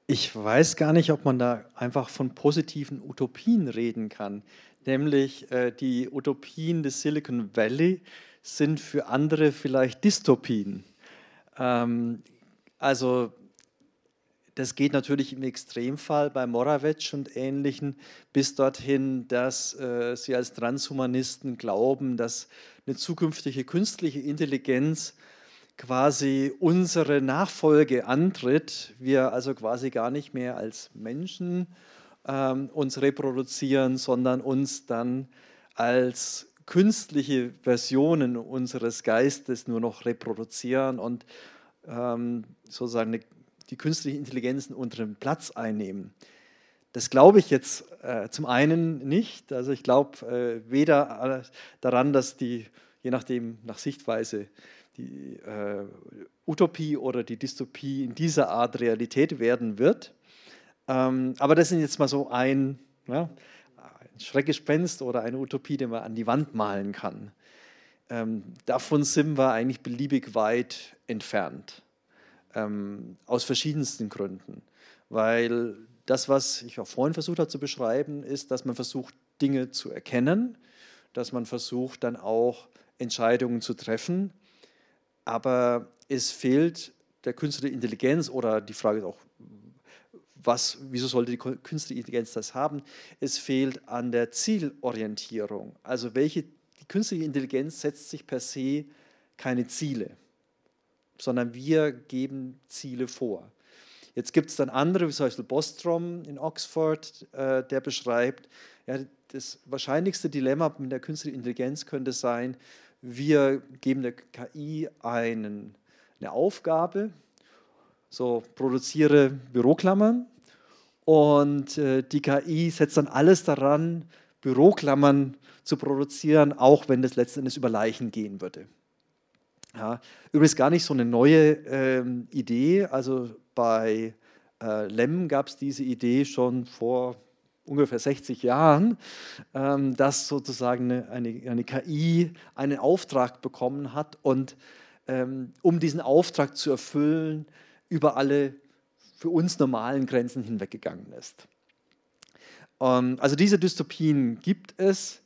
Ich weiß gar nicht, ob man da einfach von positiven Utopien reden kann. Nämlich äh, die Utopien des Silicon Valley sind für andere vielleicht Dystopien. Ähm, also das geht natürlich im Extremfall bei Moravec und Ähnlichen bis dorthin, dass äh, sie als Transhumanisten glauben, dass eine zukünftige künstliche Intelligenz quasi unsere Nachfolge antritt, wir also quasi gar nicht mehr als Menschen ähm, uns reproduzieren, sondern uns dann als künstliche Versionen unseres Geistes nur noch reproduzieren und ähm, sozusagen die künstliche Intelligenzen unseren Platz einnehmen. Das glaube ich jetzt äh, zum einen nicht. Also ich glaube äh, weder äh, daran, dass die, je nachdem nach Sichtweise, die äh, Utopie oder die Dystopie in dieser Art Realität werden wird. Ähm, aber das ist jetzt mal so ein, ja, Schreckgespenst oder eine Utopie, die man an die Wand malen kann. Ähm, davon sind wir eigentlich beliebig weit entfernt. Ähm, aus verschiedensten Gründen. Weil das, was ich auch vorhin versucht habe zu beschreiben, ist, dass man versucht, Dinge zu erkennen, dass man versucht, dann auch Entscheidungen zu treffen. Aber es fehlt der künstliche Intelligenz oder die Frage ist auch, was, wieso sollte die künstliche Intelligenz das haben? Es fehlt an der Zielorientierung. Also welche, die künstliche Intelligenz setzt sich per se keine Ziele, sondern wir geben Ziele vor. Jetzt gibt es dann andere, wie zum Beispiel Bostrom in Oxford, äh, der beschreibt, ja, das wahrscheinlichste Dilemma mit der künstlichen Intelligenz könnte sein, wir geben der KI einen, eine Aufgabe, so produziere Büroklammern und äh, die KI setzt dann alles daran, Büroklammern zu produzieren, auch wenn das letzten Endes über Leichen gehen würde. Ja, übrigens gar nicht so eine neue ähm, Idee. Also bei äh, Lem gab es diese Idee schon vor ungefähr 60 Jahren, ähm, dass sozusagen eine, eine, eine, KI einen Auftrag bekommen hat und ähm, um diesen Auftrag zu erfüllen, über alle für uns normalen Grenzen hinweggegangen ist. Ähm, also diese Dystopien gibt es.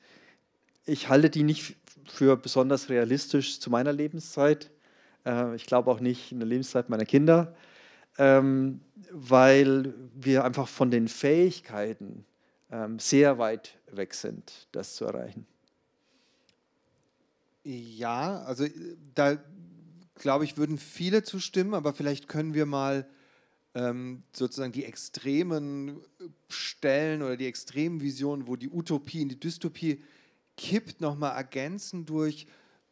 Ich halte die nicht für besonders realistisch zu meiner Lebenszeit. Äh, ich glaube auch nicht in der Lebenszeit meiner Kinder, ähm, weil wir einfach von den Fähigkeiten ähm, sehr weit weg sind, das zu erreichen. Ja, also da glaube ich, würden viele zustimmen, aber vielleicht können wir mal ähm, sozusagen die extremen Stellen oder die extremen Visionen, wo die Utopie in die Dystopie kippt, nochmal ergänzen durch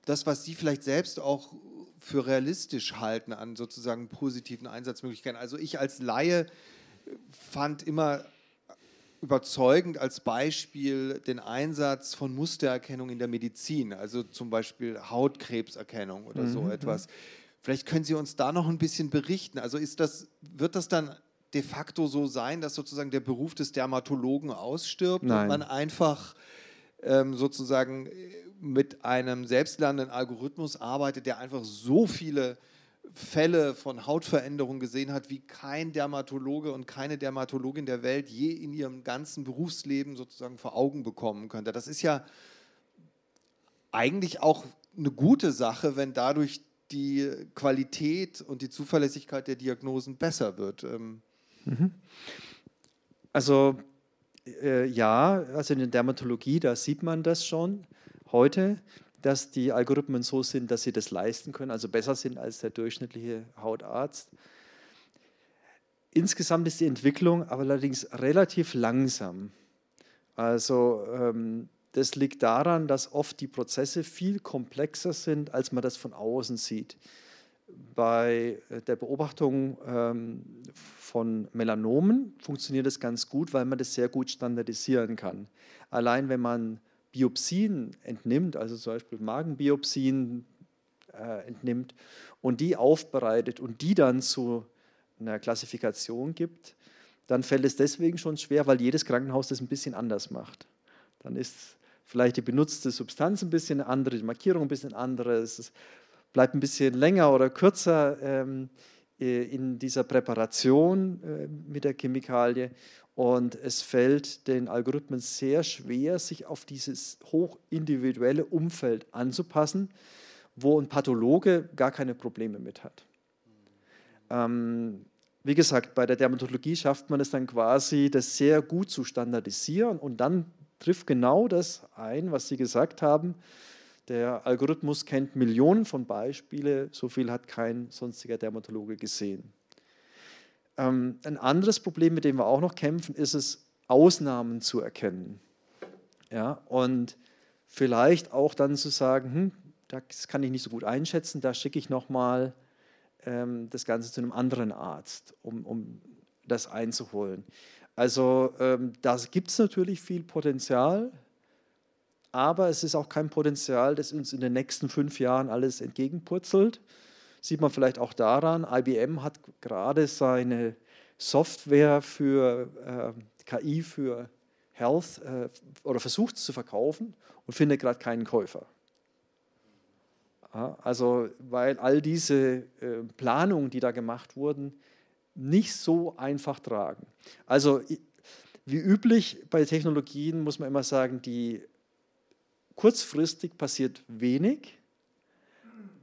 das, was Sie vielleicht selbst auch für realistisch halten an sozusagen positiven Einsatzmöglichkeiten. Also ich als Laie fand immer überzeugend als Beispiel den Einsatz von Mustererkennung in der Medizin, also zum Beispiel Hautkrebserkennung oder so mhm. etwas. Vielleicht können Sie uns da noch ein bisschen berichten. Also ist das, wird das dann de facto so sein, dass sozusagen der Beruf des Dermatologen ausstirbt Nein. und man einfach sozusagen mit einem selbstlernenden Algorithmus arbeitet, der einfach so viele Fälle von Hautveränderungen gesehen hat, wie kein Dermatologe und keine Dermatologin der Welt je in ihrem ganzen Berufsleben sozusagen vor Augen bekommen könnte. Das ist ja eigentlich auch eine gute Sache, wenn dadurch die Qualität und die Zuverlässigkeit der Diagnosen besser wird. Ähm, mhm. Also äh, ja, also in der Dermatologie, da sieht man das schon heute dass die Algorithmen so sind, dass sie das leisten können, also besser sind als der durchschnittliche Hautarzt. Insgesamt ist die Entwicklung aber allerdings relativ langsam. Also ähm, das liegt daran, dass oft die Prozesse viel komplexer sind, als man das von außen sieht. Bei der Beobachtung ähm, von Melanomen funktioniert das ganz gut, weil man das sehr gut standardisieren kann. Allein wenn man Biopsien entnimmt, also zum Beispiel Magenbiopsien äh, entnimmt und die aufbereitet und die dann zu einer Klassifikation gibt, dann fällt es deswegen schon schwer, weil jedes Krankenhaus das ein bisschen anders macht. Dann ist vielleicht die benutzte Substanz ein bisschen andere, die Markierung ein bisschen andere, es bleibt ein bisschen länger oder kürzer ähm, äh, in dieser Präparation äh, mit der Chemikalie und es fällt den Algorithmen sehr schwer, sich auf dieses hochindividuelle Umfeld anzupassen, wo ein Pathologe gar keine Probleme mit hat. Ähm, wie gesagt, bei der Dermatologie schafft man es dann quasi, das sehr gut zu standardisieren und dann trifft genau das ein, was Sie gesagt haben. Der Algorithmus kennt Millionen von Beispielen, so viel hat kein sonstiger Dermatologe gesehen. Ähm, ein anderes Problem, mit dem wir auch noch kämpfen, ist es, Ausnahmen zu erkennen. Ja, und vielleicht auch dann zu sagen, hm, das kann ich nicht so gut einschätzen, da schicke ich nochmal ähm, das Ganze zu einem anderen Arzt, um, um das einzuholen. Also ähm, da gibt es natürlich viel Potenzial, aber es ist auch kein Potenzial, das uns in den nächsten fünf Jahren alles entgegenpurzelt. Sieht man vielleicht auch daran, IBM hat gerade seine Software für äh, KI für Health äh, oder versucht es zu verkaufen und findet gerade keinen Käufer. Also weil all diese äh, Planungen, die da gemacht wurden, nicht so einfach tragen. Also wie üblich bei Technologien muss man immer sagen, die kurzfristig passiert wenig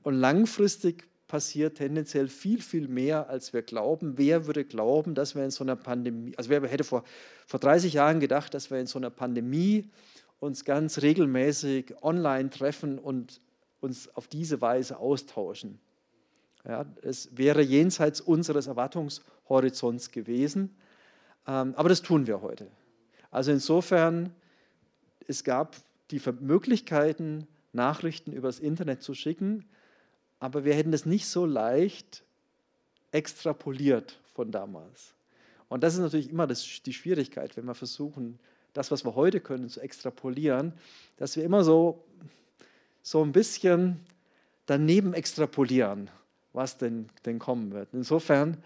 und langfristig passiert tendenziell viel, viel mehr, als wir glauben. Wer würde glauben, dass wir in so einer Pandemie, also wer hätte vor, vor 30 Jahren gedacht, dass wir in so einer Pandemie uns ganz regelmäßig online treffen und uns auf diese Weise austauschen. Ja, es wäre jenseits unseres Erwartungshorizonts gewesen, ähm, aber das tun wir heute. Also insofern, es gab die Möglichkeiten, Nachrichten übers Internet zu schicken, aber wir hätten das nicht so leicht extrapoliert von damals. Und das ist natürlich immer das, die Schwierigkeit, wenn wir versuchen, das, was wir heute können, zu extrapolieren, dass wir immer so, so ein bisschen daneben extrapolieren, was denn, denn kommen wird. Insofern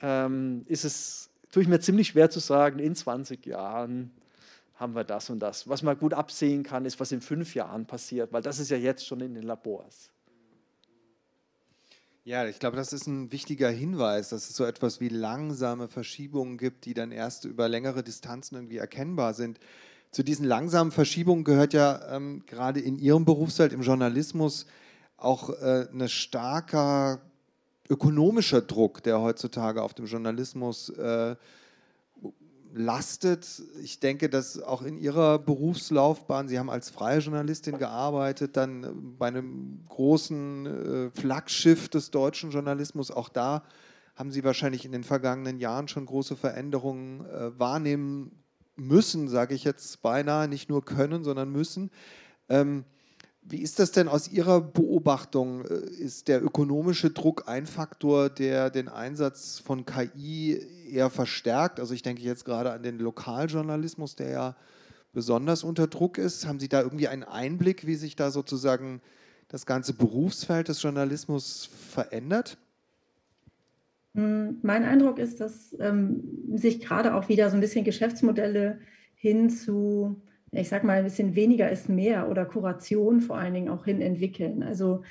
ähm, ist es, tue ich mir ziemlich schwer zu sagen, in 20 Jahren haben wir das und das. Was man gut absehen kann, ist, was in fünf Jahren passiert, weil das ist ja jetzt schon in den Labors. Ja, ich glaube, das ist ein wichtiger Hinweis, dass es so etwas wie langsame Verschiebungen gibt, die dann erst über längere Distanzen irgendwie erkennbar sind. Zu diesen langsamen Verschiebungen gehört ja ähm, gerade in Ihrem Berufsfeld, im Journalismus, auch äh, ein starker ökonomischer Druck, der heutzutage auf dem Journalismus äh, lastet. Ich denke, dass auch in Ihrer Berufslaufbahn, Sie haben als freie Journalistin gearbeitet, dann bei einem großen äh, Flaggschiff des deutschen Journalismus, auch da haben Sie wahrscheinlich in den vergangenen Jahren schon große Veränderungen äh, wahrnehmen müssen, sage ich jetzt beinahe, nicht nur können, sondern müssen. Ähm, wie ist das denn aus Ihrer Beobachtung? Äh, ist der ökonomische Druck ein Faktor, der den Einsatz von KI eher verstärkt? Also ich denke jetzt gerade an den Lokaljournalismus, der ja besonders unter Druck ist. Haben Sie da irgendwie einen Einblick, wie sich da sozusagen das ganze Berufsfeld des Journalismus verändert? Hm, mein Eindruck ist, dass ähm, sich gerade auch wieder so ein bisschen Geschäftsmodelle hin zu ich sag mal, ein bisschen weniger ist mehr oder Kuration vor allen Dingen auch hin entwickeln. Also,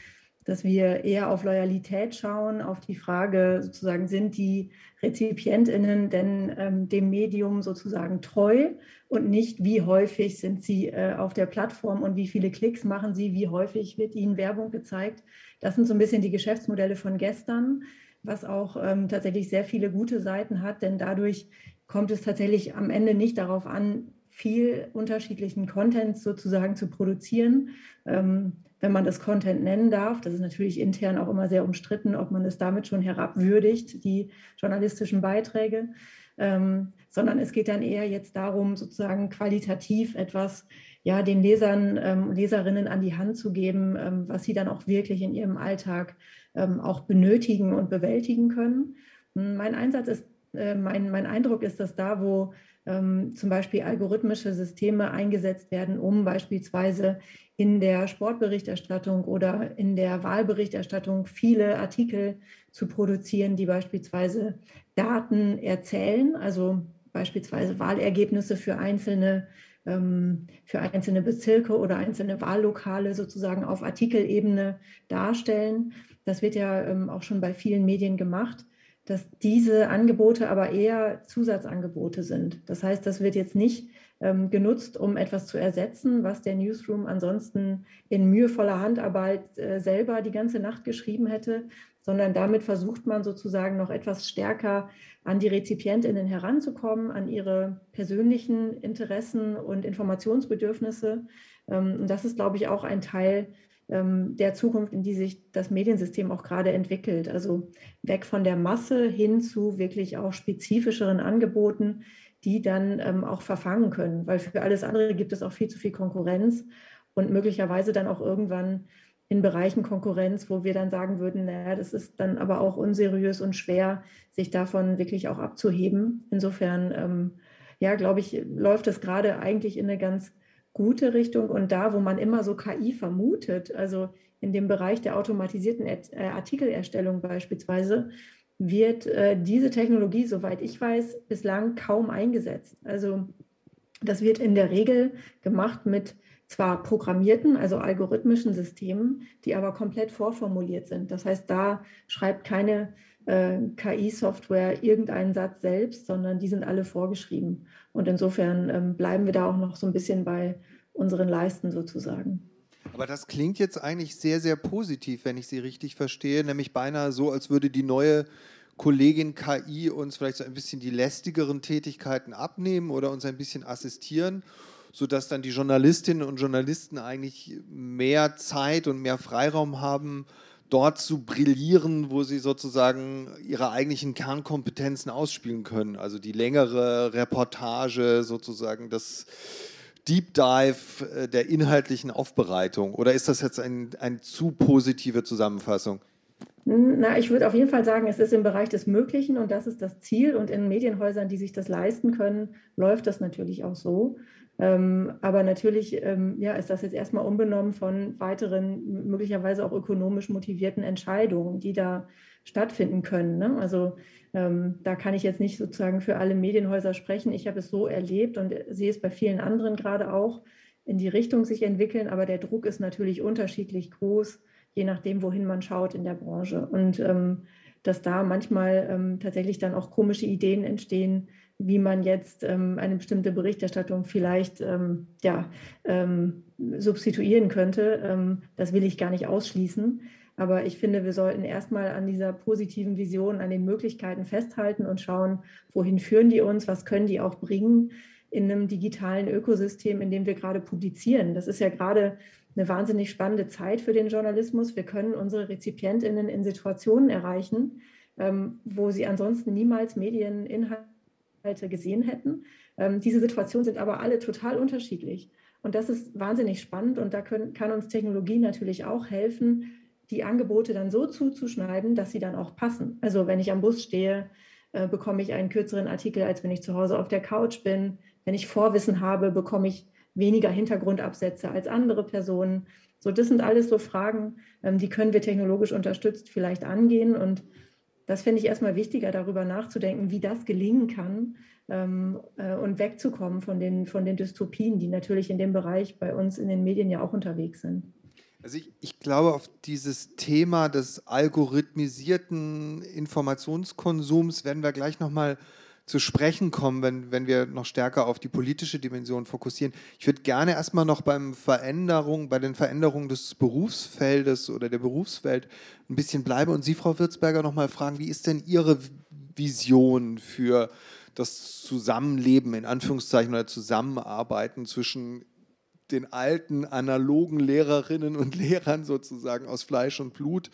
dass wir eher auf Loyalität schauen, auf die Frage sozusagen, sind die RezipientInnen denn ähm, dem Medium sozusagen treu und nicht, wie häufig sind sie äh, auf der Plattform und wie viele Klicks machen sie, wie häufig wird ihnen Werbung gezeigt. Das sind so ein bisschen die Geschäftsmodelle von gestern, was auch ähm, tatsächlich sehr viele gute Seiten hat, denn dadurch kommt es tatsächlich am Ende nicht darauf an, viel unterschiedlichen Content sozusagen zu produzieren. Ähm, wenn man das Content nennen darf, das ist natürlich intern auch immer sehr umstritten, ob man es damit schon herabwürdigt, die journalistischen Beiträge, ähm, sondern es geht dann eher jetzt darum, sozusagen qualitativ etwas ja, den Lesern, ähm, Leserinnen an die Hand zu geben, ähm, was sie dann auch wirklich in ihrem Alltag ähm, auch benötigen und bewältigen können. Mein Einsatz ist, äh, mein, mein Eindruck ist, dass da, wo ähm, zum Beispiel algorithmische Systeme eingesetzt werden, um beispielsweise in der Sportberichterstattung oder in der Wahlberichterstattung viele Artikel zu produzieren, die beispielsweise Daten erzählen, also beispielsweise Wahlergebnisse für einzelne ähm, für einzelne Bezirke oder einzelne Wahllokale sozusagen auf Artikelebene darstellen. Das wird ja ähm, auch schon bei vielen Medien gemacht. Dass diese Angebote aber eher Zusatzangebote sind. Das heißt, das wird jetzt nicht ähm, genutzt, um etwas zu ersetzen, was der Newsroom ansonsten in mühevoller Handarbeit äh, selber die ganze Nacht geschrieben hätte, sondern damit versucht man sozusagen noch etwas stärker an die Rezipientinnen heranzukommen, an ihre persönlichen Interessen und Informationsbedürfnisse. Ähm, und das ist, glaube ich, auch ein Teil der Zukunft, in die sich das Mediensystem auch gerade entwickelt. Also weg von der Masse hin zu wirklich auch spezifischeren Angeboten, die dann ähm, auch verfangen können, weil für alles andere gibt es auch viel zu viel Konkurrenz und möglicherweise dann auch irgendwann in Bereichen Konkurrenz, wo wir dann sagen würden, naja, das ist dann aber auch unseriös und schwer, sich davon wirklich auch abzuheben. Insofern, ähm, ja, glaube ich, läuft es gerade eigentlich in eine ganz gute Richtung und da, wo man immer so KI vermutet, also in dem Bereich der automatisierten äh, Artikelerstellung beispielsweise, wird äh, diese Technologie, soweit ich weiß, bislang kaum eingesetzt. Also das wird in der Regel gemacht mit zwar programmierten, also algorithmischen Systemen, die aber komplett vorformuliert sind. Das heißt, da schreibt keine äh, KI-Software irgendeinen Satz selbst, sondern die sind alle vorgeschrieben. Und insofern ähm, bleiben wir da auch noch so ein bisschen bei unseren Leisten sozusagen. Aber das klingt jetzt eigentlich sehr, sehr positiv, wenn ich Sie richtig verstehe, nämlich beinahe so, als würde die neue Kollegin KI uns vielleicht so ein bisschen die lästigeren Tätigkeiten abnehmen oder uns ein bisschen assistieren, sodass dann die Journalistinnen und Journalisten eigentlich mehr Zeit und mehr Freiraum haben, dort zu brillieren, wo sie sozusagen ihre eigentlichen Kernkompetenzen ausspielen können. Also die längere Reportage, sozusagen das Deep Dive äh, der inhaltlichen Aufbereitung? Oder ist das jetzt eine ein zu positive Zusammenfassung? Na, ich würde auf jeden Fall sagen, es ist im Bereich des Möglichen und das ist das Ziel. Und in Medienhäusern, die sich das leisten können, läuft das natürlich auch so. Ähm, aber natürlich ähm, ja, ist das jetzt erstmal unbenommen von weiteren, möglicherweise auch ökonomisch motivierten Entscheidungen, die da stattfinden können. Ne? Also ähm, da kann ich jetzt nicht sozusagen für alle Medienhäuser sprechen. Ich habe es so erlebt und sehe es bei vielen anderen gerade auch in die Richtung sich entwickeln, aber der Druck ist natürlich unterschiedlich groß, je nachdem, wohin man schaut in der Branche. Und ähm, dass da manchmal ähm, tatsächlich dann auch komische Ideen entstehen, wie man jetzt ähm, eine bestimmte Berichterstattung vielleicht ähm, ja, ähm, substituieren könnte. Ähm, das will ich gar nicht ausschließen. Aber ich finde, wir sollten erstmal an dieser positiven Vision, an den Möglichkeiten festhalten und schauen, wohin führen die uns, was können die auch bringen in einem digitalen Ökosystem, in dem wir gerade publizieren. Das ist ja gerade eine wahnsinnig spannende Zeit für den Journalismus. Wir können unsere Rezipientinnen in Situationen erreichen, ähm, wo sie ansonsten niemals Medieninhalte gesehen hätten. Ähm, diese Situationen sind aber alle total unterschiedlich. Und das ist wahnsinnig spannend und da können, kann uns Technologie natürlich auch helfen, die Angebote dann so zuzuschneiden, dass sie dann auch passen. Also wenn ich am Bus stehe, äh, bekomme ich einen kürzeren Artikel, als wenn ich zu Hause auf der Couch bin. Wenn ich Vorwissen habe, bekomme ich weniger Hintergrundabsätze als andere Personen. So, das sind alles so Fragen, ähm, die können wir technologisch unterstützt vielleicht angehen. Und das finde ich erstmal wichtiger, darüber nachzudenken, wie das gelingen kann ähm, äh, und wegzukommen von den, von den Dystopien, die natürlich in dem Bereich bei uns in den Medien ja auch unterwegs sind. Also ich, ich, glaube, auf dieses Thema des algorithmisierten Informationskonsums werden wir gleich nochmal zu sprechen kommen, wenn, wenn wir noch stärker auf die politische Dimension fokussieren. Ich würde gerne erstmal noch beim Veränderung, bei den Veränderungen des Berufsfeldes oder der Berufswelt ein bisschen bleiben und Sie, Frau Würzberger, nochmal fragen, wie ist denn Ihre Vision für das Zusammenleben, in Anführungszeichen, oder Zusammenarbeiten zwischen den alten analogen Lehrerinnen und Lehrern sozusagen aus Fleisch und Blut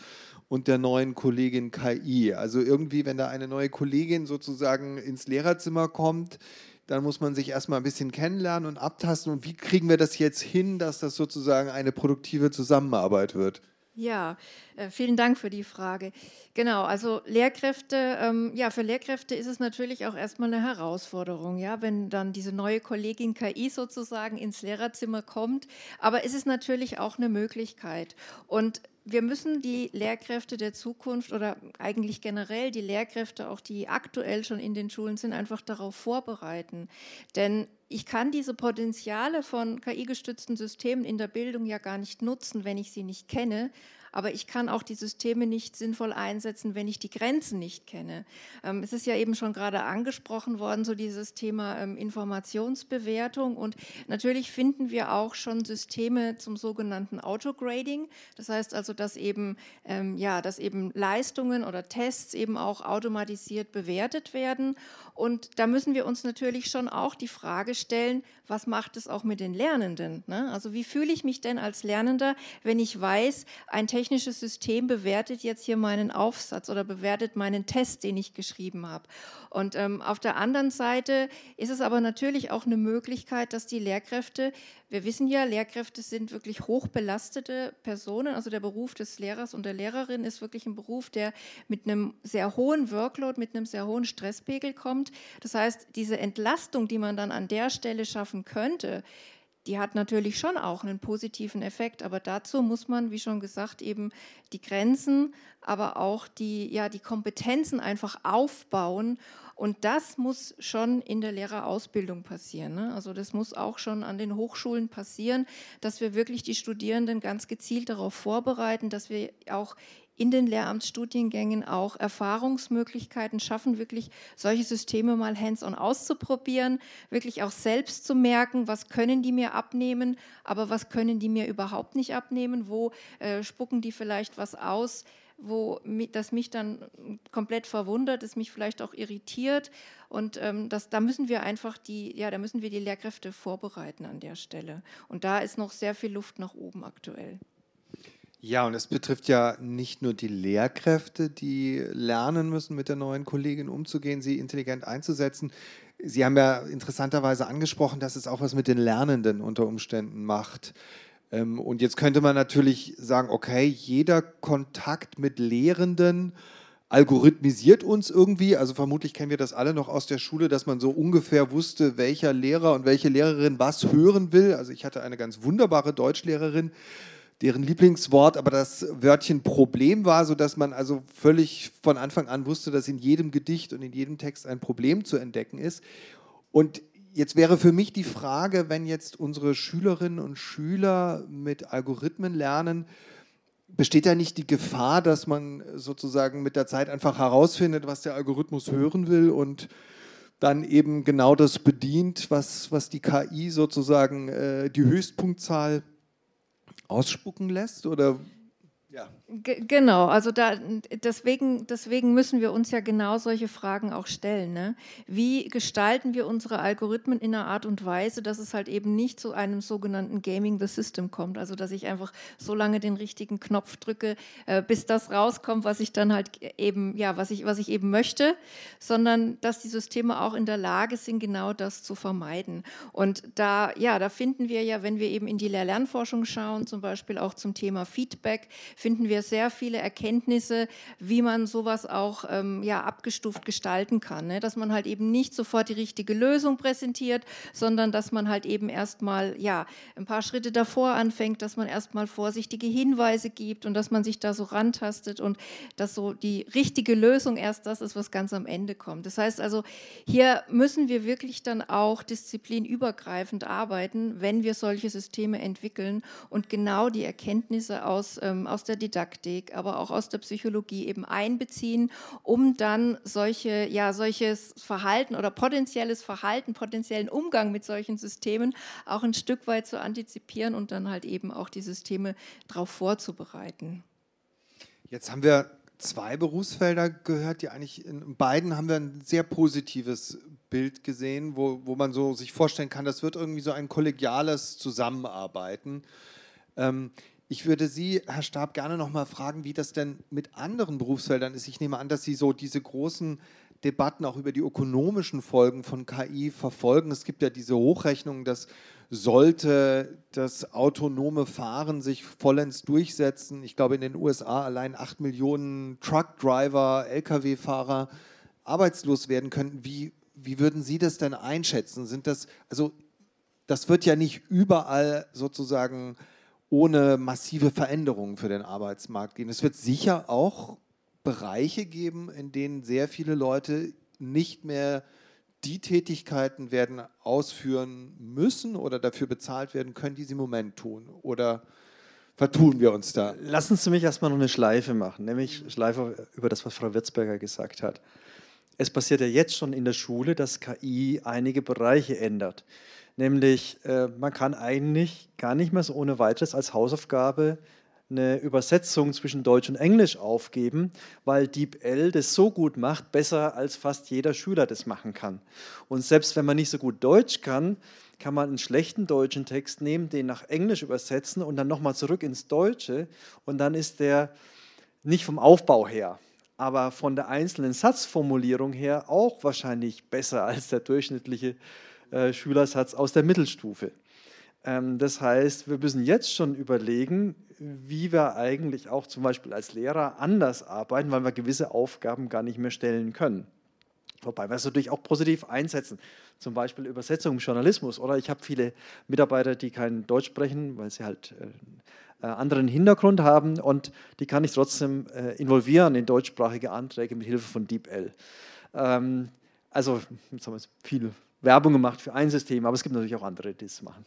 und der neuen Kollegin KI. Also irgendwie, wenn da eine neue Kollegin sozusagen ins Lehrerzimmer kommt, dann muss man sich erstmal ein bisschen kennenlernen und abtasten. Und wie kriegen wir das jetzt hin, dass das sozusagen eine produktive Zusammenarbeit wird? Ja, äh, vielen Dank für die Frage. Genau, also Lehrkräfte, ähm, ja, für Lehrkräfte ist es natürlich auch erstmal eine Herausforderung, ja, wenn dann diese neue Kollegin KI sozusagen ins Lehrerzimmer kommt. Aber es ist natürlich auch eine Möglichkeit. Und wir müssen die Lehrkräfte der Zukunft oder eigentlich generell die Lehrkräfte, auch die aktuell schon in den Schulen sind, einfach darauf vorbereiten. Denn ich kann diese Potenziale von KI-gestützten Systemen in der Bildung ja gar nicht nutzen, wenn ich sie nicht kenne. Aber ich kann auch die Systeme nicht sinnvoll einsetzen, wenn ich die Grenzen nicht kenne. Ähm, es ist ja eben schon gerade angesprochen worden, so dieses Thema ähm, Informationsbewertung und natürlich finden wir auch schon Systeme zum sogenannten Autograding. Das heißt also, dass eben, ähm, ja, dass eben Leistungen oder Tests eben auch automatisiert bewertet werden und da müssen wir uns natürlich schon auch die Frage stellen, was macht es auch mit den Lernenden? Ne? Also wie fühle ich mich denn als Lernender, wenn ich weiß, ein technisches System bewertet jetzt hier meinen Aufsatz oder bewertet meinen Test, den ich geschrieben habe? Und ähm, auf der anderen Seite ist es aber natürlich auch eine Möglichkeit, dass die Lehrkräfte, wir wissen ja, Lehrkräfte sind wirklich hochbelastete Personen. Also der Beruf des Lehrers und der Lehrerin ist wirklich ein Beruf, der mit einem sehr hohen Workload, mit einem sehr hohen Stresspegel kommt. Das heißt, diese Entlastung, die man dann an der Stelle schaffen könnte, die hat natürlich schon auch einen positiven Effekt, aber dazu muss man, wie schon gesagt, eben die Grenzen, aber auch die, ja, die Kompetenzen einfach aufbauen. Und das muss schon in der Lehrerausbildung passieren. Ne? Also das muss auch schon an den Hochschulen passieren, dass wir wirklich die Studierenden ganz gezielt darauf vorbereiten, dass wir auch in den Lehramtsstudiengängen auch Erfahrungsmöglichkeiten schaffen, wirklich solche Systeme mal hands-on auszuprobieren, wirklich auch selbst zu merken, was können die mir abnehmen, aber was können die mir überhaupt nicht abnehmen, wo äh, spucken die vielleicht was aus, wo das mich dann komplett verwundert, es mich vielleicht auch irritiert. Und ähm, das, da müssen wir einfach die, ja, da müssen wir die Lehrkräfte vorbereiten an der Stelle. Und da ist noch sehr viel Luft nach oben aktuell. Ja, und es betrifft ja nicht nur die Lehrkräfte, die lernen müssen, mit der neuen Kollegin umzugehen, sie intelligent einzusetzen. Sie haben ja interessanterweise angesprochen, dass es auch was mit den Lernenden unter Umständen macht. Ähm, und jetzt könnte man natürlich sagen, okay, jeder Kontakt mit Lehrenden algorithmisiert uns irgendwie. Also vermutlich kennen wir das alle noch aus der Schule, dass man so ungefähr wusste, welcher Lehrer und welche Lehrerin was hören will. Also ich hatte eine ganz wunderbare Deutschlehrerin, deren Lieblingswort aber das Wörtchen Problem war, sodass man also völlig von Anfang an wusste, dass in jedem Gedicht und in jedem Text ein Problem zu entdecken ist. Und jetzt wäre für mich die Frage, wenn jetzt unsere Schülerinnen und Schüler mit Algorithmen lernen, besteht da nicht die Gefahr, dass man sozusagen mit der Zeit einfach herausfindet, was der Algorithmus hören will und dann eben genau das bedient, was, was die KI sozusagen äh, die Höchstpunktzahl ausspucken lässt? Oder ja. genau, also da, deswegen, deswegen müssen wir uns ja genau solche Fragen auch stellen. Ne? Wie gestalten wir unsere Algorithmen in einer Art und Weise, dass es halt eben nicht zu einem sogenannten Gaming the System kommt? Also, dass ich einfach so lange den richtigen Knopf drücke, äh, bis das rauskommt, was ich dann halt eben, ja, was ich, was ich eben möchte, sondern dass die Systeme auch in der Lage sind, genau das zu vermeiden. Und da, ja, da finden wir ja, wenn wir eben in die Lehr-Lernforschung schauen, zum Beispiel auch zum Thema Feedback, finden wir sehr viele Erkenntnisse, wie man sowas auch ähm, ja, abgestuft gestalten kann. Ne? Dass man halt eben nicht sofort die richtige Lösung präsentiert, sondern dass man halt eben erstmal ja, ein paar Schritte davor anfängt, dass man erstmal vorsichtige Hinweise gibt und dass man sich da so rantastet und dass so die richtige Lösung erst das ist, was ganz am Ende kommt. Das heißt also, hier müssen wir wirklich dann auch disziplinübergreifend arbeiten, wenn wir solche Systeme entwickeln und genau die Erkenntnisse aus, ähm, aus der Didaktik, aber auch aus der Psychologie eben einbeziehen, um dann solche, ja, solches Verhalten oder potenzielles Verhalten, potenziellen Umgang mit solchen Systemen auch ein Stück weit zu antizipieren und dann halt eben auch die Systeme darauf vorzubereiten. Jetzt haben wir zwei Berufsfelder gehört, die eigentlich in beiden haben wir ein sehr positives Bild gesehen, wo, wo man so sich vorstellen kann, das wird irgendwie so ein kollegiales Zusammenarbeiten. Ähm, ich würde Sie, Herr Stab, gerne noch mal fragen, wie das denn mit anderen Berufsfeldern ist. Ich nehme an, dass Sie so diese großen Debatten auch über die ökonomischen Folgen von KI verfolgen. Es gibt ja diese Hochrechnungen, dass sollte das autonome Fahren sich vollends durchsetzen, ich glaube in den USA allein 8 Millionen Truckdriver, Lkw-Fahrer arbeitslos werden könnten. Wie, wie würden Sie das denn einschätzen? Sind das, also das wird ja nicht überall sozusagen ohne massive Veränderungen für den Arbeitsmarkt gehen. Es wird sicher auch Bereiche geben, in denen sehr viele Leute nicht mehr die Tätigkeiten werden ausführen müssen oder dafür bezahlt werden können, die sie im Moment tun. Oder vertun wir uns da? Lassen Sie mich erstmal noch eine Schleife machen, nämlich Schleife über das, was Frau Wirzberger gesagt hat. Es passiert ja jetzt schon in der Schule, dass KI einige Bereiche ändert. Nämlich, äh, man kann eigentlich gar nicht mehr so ohne weiteres als Hausaufgabe eine Übersetzung zwischen Deutsch und Englisch aufgeben, weil DeepL das so gut macht, besser als fast jeder Schüler das machen kann. Und selbst wenn man nicht so gut Deutsch kann, kann man einen schlechten deutschen Text nehmen, den nach Englisch übersetzen und dann nochmal zurück ins Deutsche und dann ist der nicht vom Aufbau her, aber von der einzelnen Satzformulierung her auch wahrscheinlich besser als der durchschnittliche äh, Schülersatz aus der Mittelstufe. Ähm, das heißt, wir müssen jetzt schon überlegen, wie wir eigentlich auch zum Beispiel als Lehrer anders arbeiten, weil wir gewisse Aufgaben gar nicht mehr stellen können. Wobei wir es natürlich auch positiv einsetzen, zum Beispiel Übersetzung im Journalismus. Oder ich habe viele Mitarbeiter, die kein Deutsch sprechen, weil sie halt äh, äh anderen Hintergrund haben und die kann ich trotzdem äh, involvieren in deutschsprachige Anträge mit Hilfe von DeepL. Ähm, also, jetzt haben wir viel Werbung gemacht für ein System, aber es gibt natürlich auch andere, die das machen.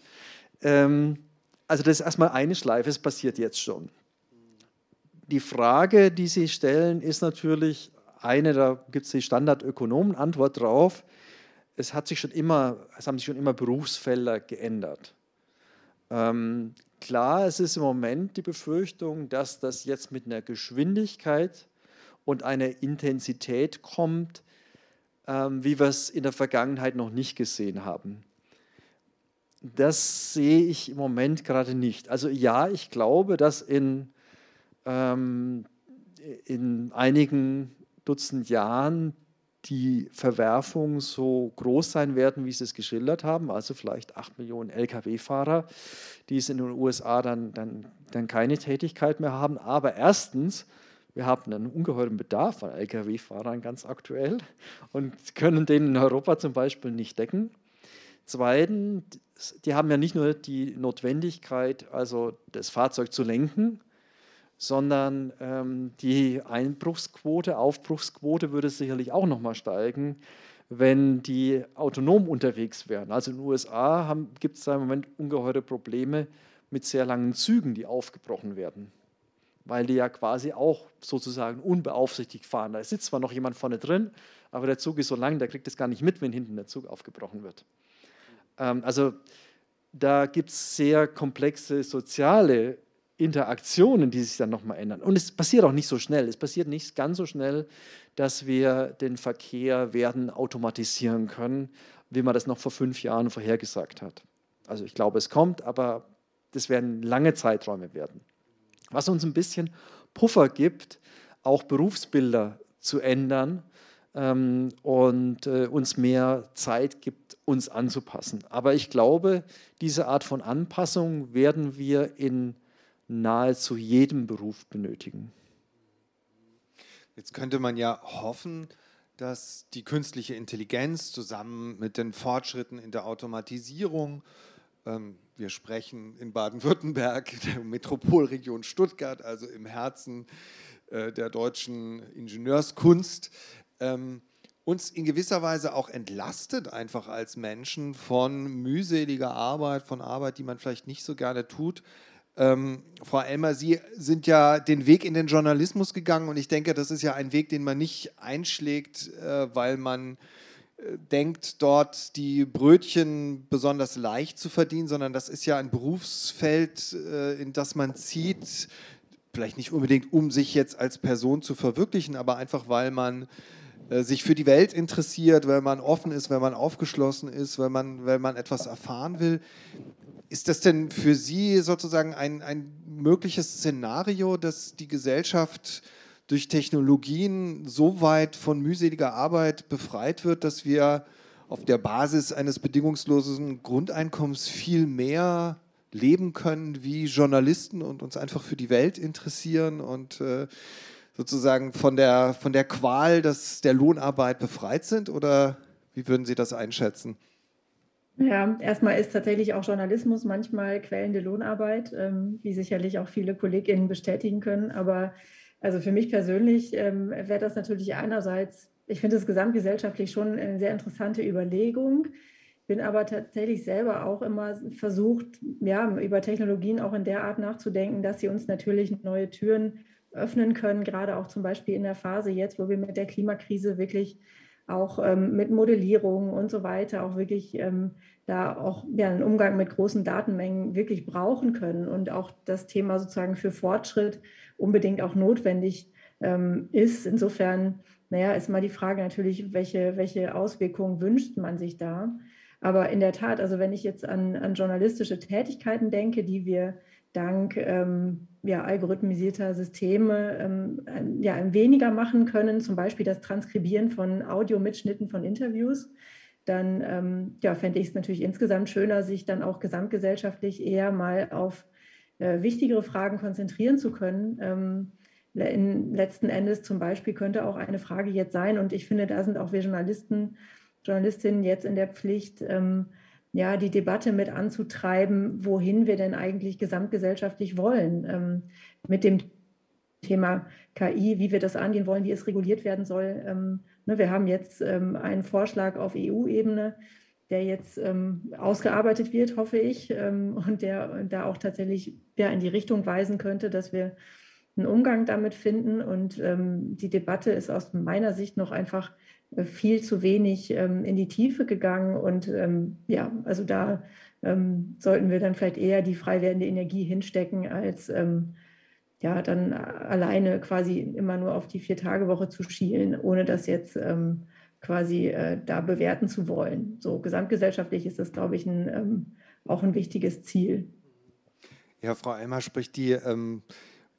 Ähm, also das ist erstmal eine Schleife, es passiert jetzt schon. Die Frage, die Sie stellen, ist natürlich eine, da gibt es die Standardökonomen-Antwort drauf. Es, hat sich schon immer, es haben sich schon immer Berufsfelder geändert. Ähm, klar, es ist im Moment die Befürchtung, dass das jetzt mit einer Geschwindigkeit und einer Intensität kommt, wie wir es in der Vergangenheit noch nicht gesehen haben. Das sehe ich im Moment gerade nicht. Also ja, ich glaube, dass in, ähm, in einigen Dutzend Jahren die Verwerfungen so groß sein werden, wie Sie es geschildert haben, also vielleicht acht Millionen Lkw-Fahrer, die es in den USA dann, dann, dann keine Tätigkeit mehr haben. Aber erstens, wir haben einen ungeheuren Bedarf an Lkw-Fahrern ganz aktuell und können den in Europa zum Beispiel nicht decken. Zweitens, die haben ja nicht nur die Notwendigkeit, also das Fahrzeug zu lenken, sondern ähm, die Einbruchsquote, Aufbruchsquote würde sicherlich auch nochmal steigen, wenn die autonom unterwegs wären. Also in den USA gibt es im Moment ungeheure Probleme mit sehr langen Zügen, die aufgebrochen werden, weil die ja quasi auch sozusagen unbeaufsichtigt fahren. Da sitzt zwar noch jemand vorne drin, aber der Zug ist so lang, der kriegt es gar nicht mit, wenn hinten der Zug aufgebrochen wird. Ähm, also da gibt es sehr komplexe soziale Interaktionen, die sich dann nochmal ändern. Und es passiert auch nicht so schnell. Es passiert nicht ganz so schnell, dass wir den Verkehr werden automatisieren können, wie man das noch vor fünf Jahren vorhergesagt hat. Also ich glaube, es kommt, aber das werden lange Zeiträume werden. Was uns ein bisschen Puffer gibt, auch Berufsbilder zu ändern ähm, und äh, uns mehr Zeit gibt, uns anzupassen. Aber ich glaube, diese Art von Anpassung werden wir in nahezu jedem Beruf benötigen. Jetzt könnte man ja hoffen, dass die künstliche Intelligenz zusammen mit den Fortschritten in der Automatisierung, wir sprechen in Baden-Württemberg, [LAUGHS] der Metropolregion Stuttgart, also im Herzen äh, der deutschen Ingenieurskunst, ähm, uns in gewisser Weise auch entlastet, einfach als Menschen von mühseliger Arbeit, von Arbeit, die man vielleicht nicht so gerne tut, ähm, Frau Elmer, Sie sind ja den Weg in den Journalismus gegangen und ich denke, das ist ja ein Weg, den man nicht einschlägt, äh, weil man denkt, dort die Brötchen besonders leicht zu verdienen, sondern das ist ja ein Berufsfeld, äh, in das man zieht, vielleicht nicht unbedingt, um sich jetzt als Person zu verwirklichen, aber einfach, weil man äh, sich für die Welt interessiert, weil man offen ist, weil man aufgeschlossen ist, weil man, weil man etwas erfahren will. Ist das denn für Sie sozusagen ein, ein mögliches Szenario, dass die Gesellschaft durch Technologien so weit von mühseliger Arbeit befreit wird, dass wir auf der Basis eines bedingungslosen Grundeinkommens viel mehr leben können wie Journalisten und uns einfach für die Welt interessieren und äh, sozusagen von der, von der Qual des, der Lohnarbeit befreit sind? Oder wie würden Sie das einschätzen? Ja, erstmal ist tatsächlich auch Journalismus manchmal quälende Lohnarbeit, ähm, wie sicherlich auch viele KollegInnen bestätigen können. Aber also für mich persönlich ähm, wäre das natürlich einerseits, ich finde es gesamtgesellschaftlich schon eine sehr interessante Überlegung. bin aber tatsächlich selber auch immer versucht, ja, über Technologien auch in der Art nachzudenken, dass sie uns natürlich neue Türen öffnen können, gerade auch zum Beispiel in der Phase jetzt, wo wir mit der Klimakrise wirklich auch ähm, mit Modellierung und so weiter auch wirklich ähm, da auch ja, einen Umgang mit großen Datenmengen wirklich brauchen können und auch das Thema sozusagen für Fortschritt unbedingt auch notwendig ähm, ist. Insofern, naja, ist mal die Frage natürlich, welche, welche Auswirkungen wünscht man sich da? Aber in der Tat, also wenn ich jetzt an, an journalistische Tätigkeiten denke, die wir dank ähm, ja, algorithmisierter Systeme ähm, ja, weniger machen können, zum Beispiel das Transkribieren von Audiomitschnitten von Interviews, dann ähm, ja, fände ich es natürlich insgesamt schöner, sich dann auch gesamtgesellschaftlich eher mal auf äh, wichtigere Fragen konzentrieren zu können. Ähm, letzten Endes zum Beispiel könnte auch eine Frage jetzt sein, und ich finde, da sind auch wir Journalisten, Journalistinnen jetzt in der Pflicht, ähm, ja, die Debatte mit anzutreiben, wohin wir denn eigentlich gesamtgesellschaftlich wollen ähm, mit dem Thema KI, wie wir das angehen wollen, wie es reguliert werden soll. Ähm, ne, wir haben jetzt ähm, einen Vorschlag auf EU-Ebene, der jetzt ähm, ausgearbeitet wird, hoffe ich, ähm, und der da auch tatsächlich ja, in die Richtung weisen könnte, dass wir einen Umgang damit finden. Und ähm, die Debatte ist aus meiner Sicht noch einfach äh, viel zu wenig ähm, in die Tiefe gegangen. Und ähm, ja, also da ähm, sollten wir dann vielleicht eher die frei werdende Energie hinstecken, als ja dann alleine quasi immer nur auf die Vier-Tage-Woche zu schielen, ohne das jetzt ähm, quasi äh, da bewerten zu wollen. So gesamtgesellschaftlich ist das, glaube ich, ein, ähm, auch ein wichtiges Ziel. Ja, Frau Eimer spricht die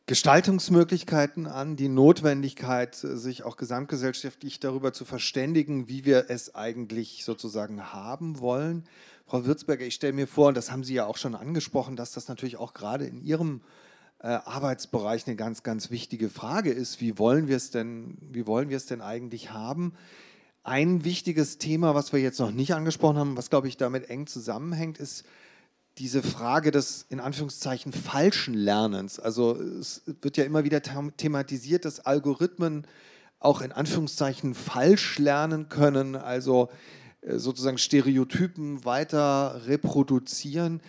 Gestaltungsmöglichkeiten an, die Notwendigkeit, sich auch gesamtgesellschaftlich darüber zu verständigen, wie wir es eigentlich sozusagen haben wollen. Frau Würzberger, ich stelle mir vor, und das haben Sie ja auch schon angesprochen, dass das natürlich auch gerade in Ihrem äh, Arbeitsbereich eine ganz, ganz wichtige Frage ist. Wie wollen wir es denn, wie wollen wir es denn eigentlich haben? Ein wichtiges Thema, was wir jetzt noch nicht angesprochen haben, was glaube ich damit eng zusammenhängt, ist diese Frage des in Anführungszeichen falschen Lernens. Also es wird ja immer wieder thematisiert, dass Algorithmen auch in Anführungszeichen falsch lernen können, also äh, sozusagen Stereotypen weiter reproduzieren.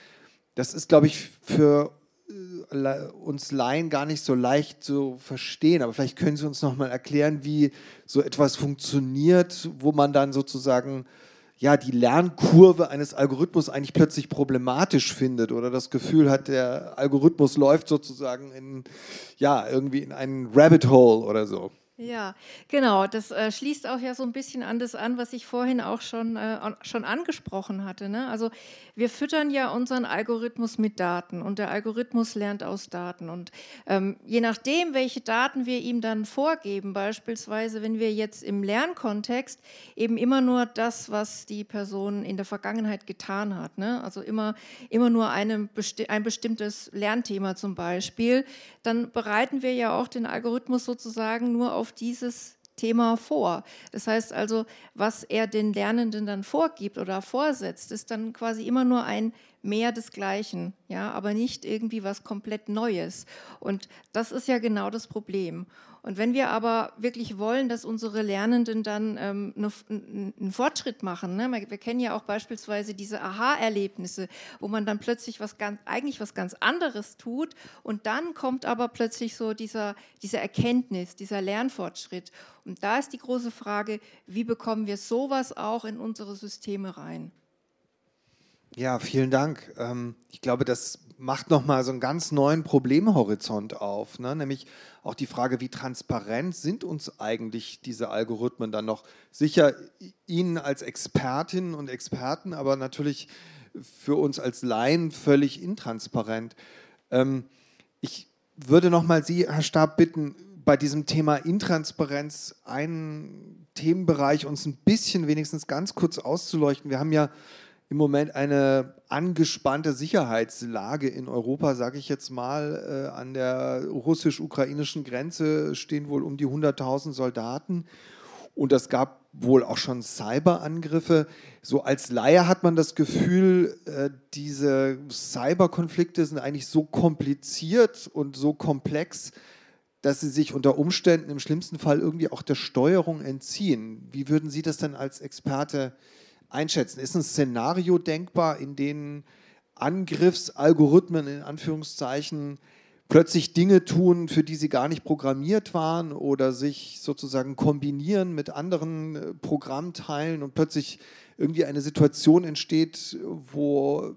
Das ist, glaube ich, für uns Laien gar nicht so leicht zu verstehen. Aber vielleicht können Sie uns noch mal erklären, wie so etwas funktioniert, wo man dann sozusagen ja, die Lernkurve eines Algorithmus eigentlich plötzlich problematisch findet oder das Gefühl hat, der Algorithmus läuft sozusagen in, ja, irgendwie in einen Rabbit Hole oder so. Ja, genau. Das äh, schließt auch ja so ein bisschen an das an, was ich vorhin auch schon, äh, schon angesprochen hatte. Ne? Also wir füttern ja unseren Algorithmus mit Daten und der Algorithmus lernt aus Daten. Und ähm, je nachdem, welche Daten wir ihm dann vorgeben, beispielsweise wenn wir jetzt im Lernkontext eben immer nur das, was die Person in der Vergangenheit getan hat, ne? also immer, immer nur eine, ein bestimmtes Lernthema zum Beispiel, dann bereiten wir ja auch den Algorithmus sozusagen nur auf dieses Thema vor. Das heißt also, was er den Lernenden dann vorgibt oder vorsetzt, ist dann quasi immer nur ein mehr des Gleichen, ja, aber nicht irgendwie was komplett Neues. Und das ist ja genau das Problem. Und wenn wir aber wirklich wollen, dass unsere Lernenden dann ähm, ne, einen Fortschritt machen, ne? wir kennen ja auch beispielsweise diese Aha-Erlebnisse, wo man dann plötzlich was ganz, eigentlich was ganz anderes tut und dann kommt aber plötzlich so dieser, diese Erkenntnis, dieser Lernfortschritt. Und da ist die große Frage, wie bekommen wir sowas auch in unsere Systeme rein? Ja, vielen Dank. Ähm, ich glaube, das macht nochmal so einen ganz neuen Problemhorizont auf, ne? nämlich auch die Frage, wie transparent sind uns eigentlich diese Algorithmen dann noch? Sicher Ihnen als Expertinnen und Experten, aber natürlich für uns als Laien völlig intransparent. Ähm, ich würde nochmal Sie, Herr Stab, bitten, bei diesem Thema Intransparenz einen Themenbereich uns ein bisschen wenigstens ganz kurz auszuleuchten. Wir haben ja im Moment eine angespannte Sicherheitslage in Europa, sage ich jetzt mal. Äh, an der russisch-ukrainischen Grenze stehen wohl um die 100.000 Soldaten. Und es gab wohl auch schon Cyberangriffe. So als Laie hat man das Gefühl, äh, diese Cyberkonflikte sind eigentlich so kompliziert und so komplex, dass sie sich unter Umständen im schlimmsten Fall irgendwie auch der Steuerung entziehen. Wie würden Sie das denn als Experte einschätzen? Ist ein Szenario denkbar, in dem Angriffsalgorithmen in Anführungszeichen plötzlich Dinge tun, für die sie gar nicht programmiert waren oder sich sozusagen kombinieren mit anderen äh, Programmteilen und plötzlich irgendwie eine Situation entsteht, wo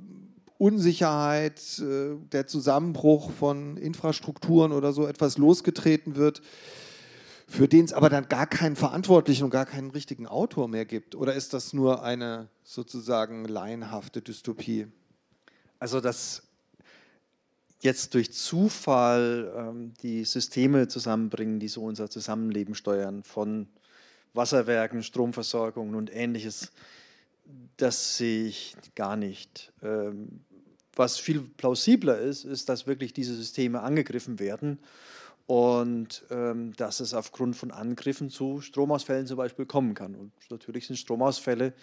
Unsicherheit, äh, der Zusammenbruch von Infrastrukturen oder so etwas losgetreten wird, für den es aber dann gar keinen Verantwortlichen und gar keinen richtigen Autor mehr gibt? Oder ist das nur eine sozusagen laienhafte Dystopie? Also das jetzt durch Zufall ähm, die Systeme zusammenbringen, die so unser Zusammenleben steuern, von Wasserwerken, Stromversorgung und ähnliches, das sehe ich gar nicht. Ähm, was viel plausibler ist, ist, dass wirklich diese Systeme angegriffen werden und ähm, dass es aufgrund von Angriffen zu Stromausfällen zum Beispiel kommen kann. Und natürlich sind Stromausfälle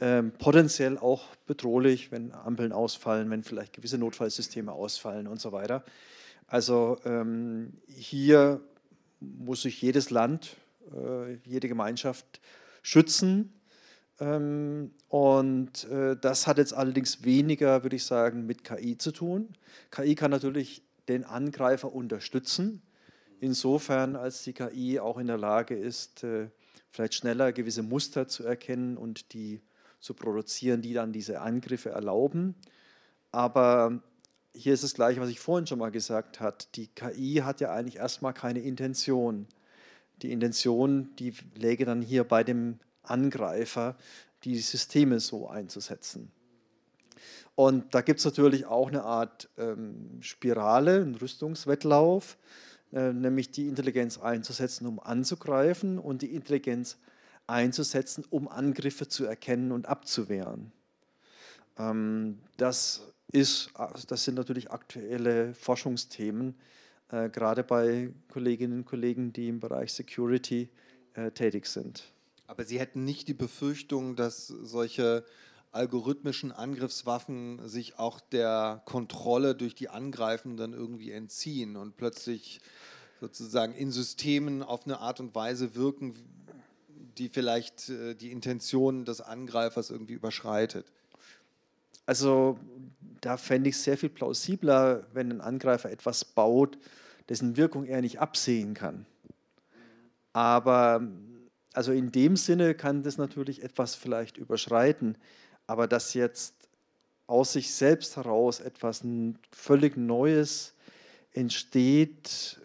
ähm, potenziell auch bedrohlich, wenn Ampeln ausfallen, wenn vielleicht gewisse Notfallsysteme ausfallen und so weiter. Also ähm, hier muss sich jedes Land, äh, jede Gemeinschaft schützen. Ähm, und äh, das hat jetzt allerdings weniger, würde ich sagen, mit KI zu tun. KI kann natürlich den Angreifer unterstützen, insofern als die KI auch in der Lage ist, äh, vielleicht schneller gewisse Muster zu erkennen und die zu produzieren, die dann diese Angriffe erlauben. Aber hier ist das Gleiche, was ich vorhin schon mal gesagt habe. Die KI hat ja eigentlich erstmal keine Intention. Die Intention, die läge dann hier bei dem Angreifer, die Systeme so einzusetzen. Und da gibt es natürlich auch eine Art ähm, Spirale, einen Rüstungswettlauf, nämlich die Intelligenz einzusetzen, um anzugreifen und die Intelligenz einzusetzen, um Angriffe zu erkennen und abzuwehren. Ähm, das, ist, das sind natürlich aktuelle Forschungsthemen, äh, gerade bei Kolleginnen und Kollegen, die im Bereich Security äh, tätig sind. Aber Sie hätten nicht die Befürchtung, dass solche algorithmischen Angriffswaffen sich auch der Kontrolle durch die Angreifenden irgendwie entziehen und plötzlich sozusagen in Systemen auf eine Art und Weise wirken, die vielleicht äh, die Intention des Angreifers irgendwie überschreitet? Also da fände ich es sehr viel plausibler, wenn ein Angreifer etwas baut, dessen Wirkung er nicht absehen kann. Aber also in dem Sinne kann das natürlich etwas vielleicht überschreiten, aber dass jetzt aus sich selbst heraus etwas völlig Neues entsteht,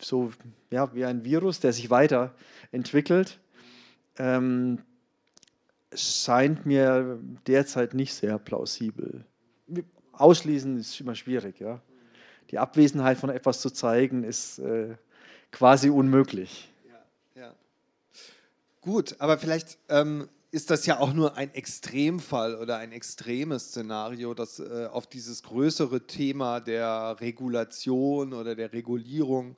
so ja, wie ein Virus, der sich weiterentwickelt, ähm, scheint mir derzeit nicht sehr plausibel. Ausschließen ist immer schwierig. Ja? Die Abwesenheit von etwas zu zeigen, ist äh, quasi unmöglich. Ja, ja. Gut, aber vielleicht ähm, ist das ja auch nur ein Extremfall oder ein extremes Szenario, das äh, auf dieses größere Thema der Regulation oder der Regulierung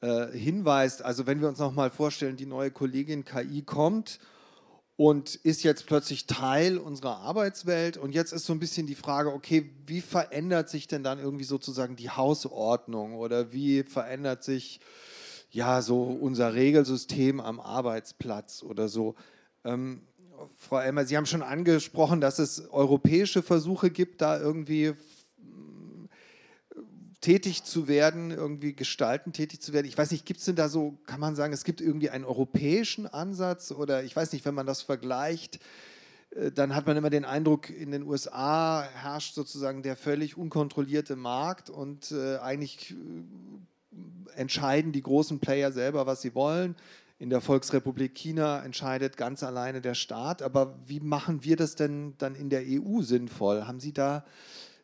äh, hinweist. Also wenn wir uns noch mal vorstellen, die neue Kollegin KI kommt und ist jetzt plötzlich Teil unserer Arbeitswelt und jetzt ist so ein bisschen die Frage, okay, wie verändert sich denn dann irgendwie sozusagen die Hausordnung oder wie verändert sich ja so unser Regelsystem am Arbeitsplatz oder so? Ähm, Frau Elmer, Sie haben schon angesprochen, dass es europäische Versuche gibt, da irgendwie tätig zu werden, irgendwie gestalten tätig zu werden. Ich weiß nicht, gibt es denn da so, kann man sagen, es gibt irgendwie einen europäischen Ansatz oder ich weiß nicht, wenn man das vergleicht, äh, dann hat man immer den Eindruck, in den USA herrscht sozusagen der völlig unkontrollierte Markt und äh, eigentlich äh, entscheiden die großen Player selber, was sie wollen. In der Volksrepublik China entscheidet ganz alleine der Staat. Aber wie machen wir das denn dann in der EU sinnvoll? Haben Sie da